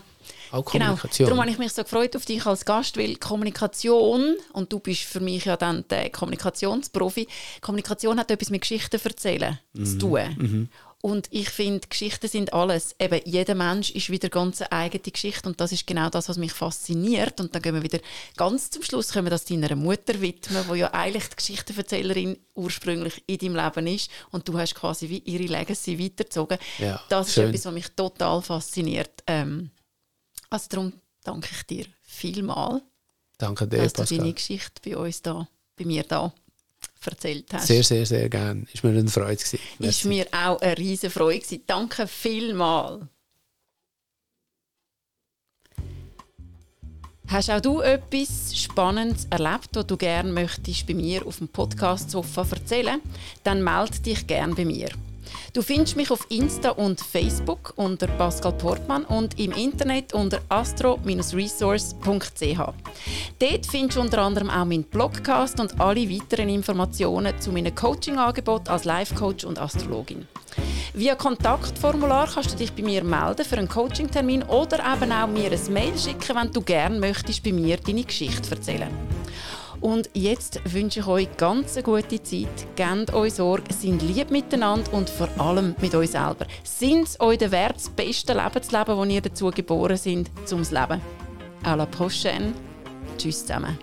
Auch genau. Kommunikation. Genau. Darum habe ich mich so gefreut auf dich als Gast, weil Kommunikation, und du bist für mich ja dann der Kommunikationsprofi, Kommunikation hat etwas mit Geschichten erzählen mhm. zu tun. Mhm. Und ich finde, Geschichten sind alles. Eben, jeder Mensch ist wieder ganz eine eigene Geschichte und das ist genau das, was mich fasziniert. Und dann gehen wir wieder ganz zum Schluss, können wir das deiner Mutter widmen, die ja eigentlich die Geschichtenverzählerin ursprünglich in deinem Leben ist und du hast quasi wie ihre Legacy weitergezogen. Ja, das schön. ist etwas, was mich total fasziniert. Ähm, also darum danke ich dir vielmal, danke dir, dass Pascal. du deine Geschichte bei uns da, bei mir da erzählt hast. Sehr, sehr, sehr gerne. Ist mir eine Freude gewesen. Ist mir auch eine riesige Freude gewesen. Danke vielmal. Hast auch du etwas Spannendes erlebt, was du gerne möchtest bei mir auf dem Podcast Sofa erzählen? Dann melde dich gerne bei mir. Du findest mich auf Insta und Facebook unter Pascal Portmann und im Internet unter astro-resource.ch. Dort findest du unter anderem auch meinen Blogcast und alle weiteren Informationen zu meinem Coaching-Angebot als Life-Coach und Astrologin. Via Kontaktformular kannst du dich bei mir melden für einen Coaching-Termin oder eben auch mir ein Mail schicken, wenn du gerne möchtest bei mir deine Geschichte erzählen. Und jetzt wünsche ich euch ganz eine gute Zeit. Gebt euch Sorge, sind lieb miteinander und vor allem mit euch selber. Sind es euch Wert, das beste Leben zu leben, das ihr dazu geboren sind, zum Leben? À la prochaine. Tschüss zusammen.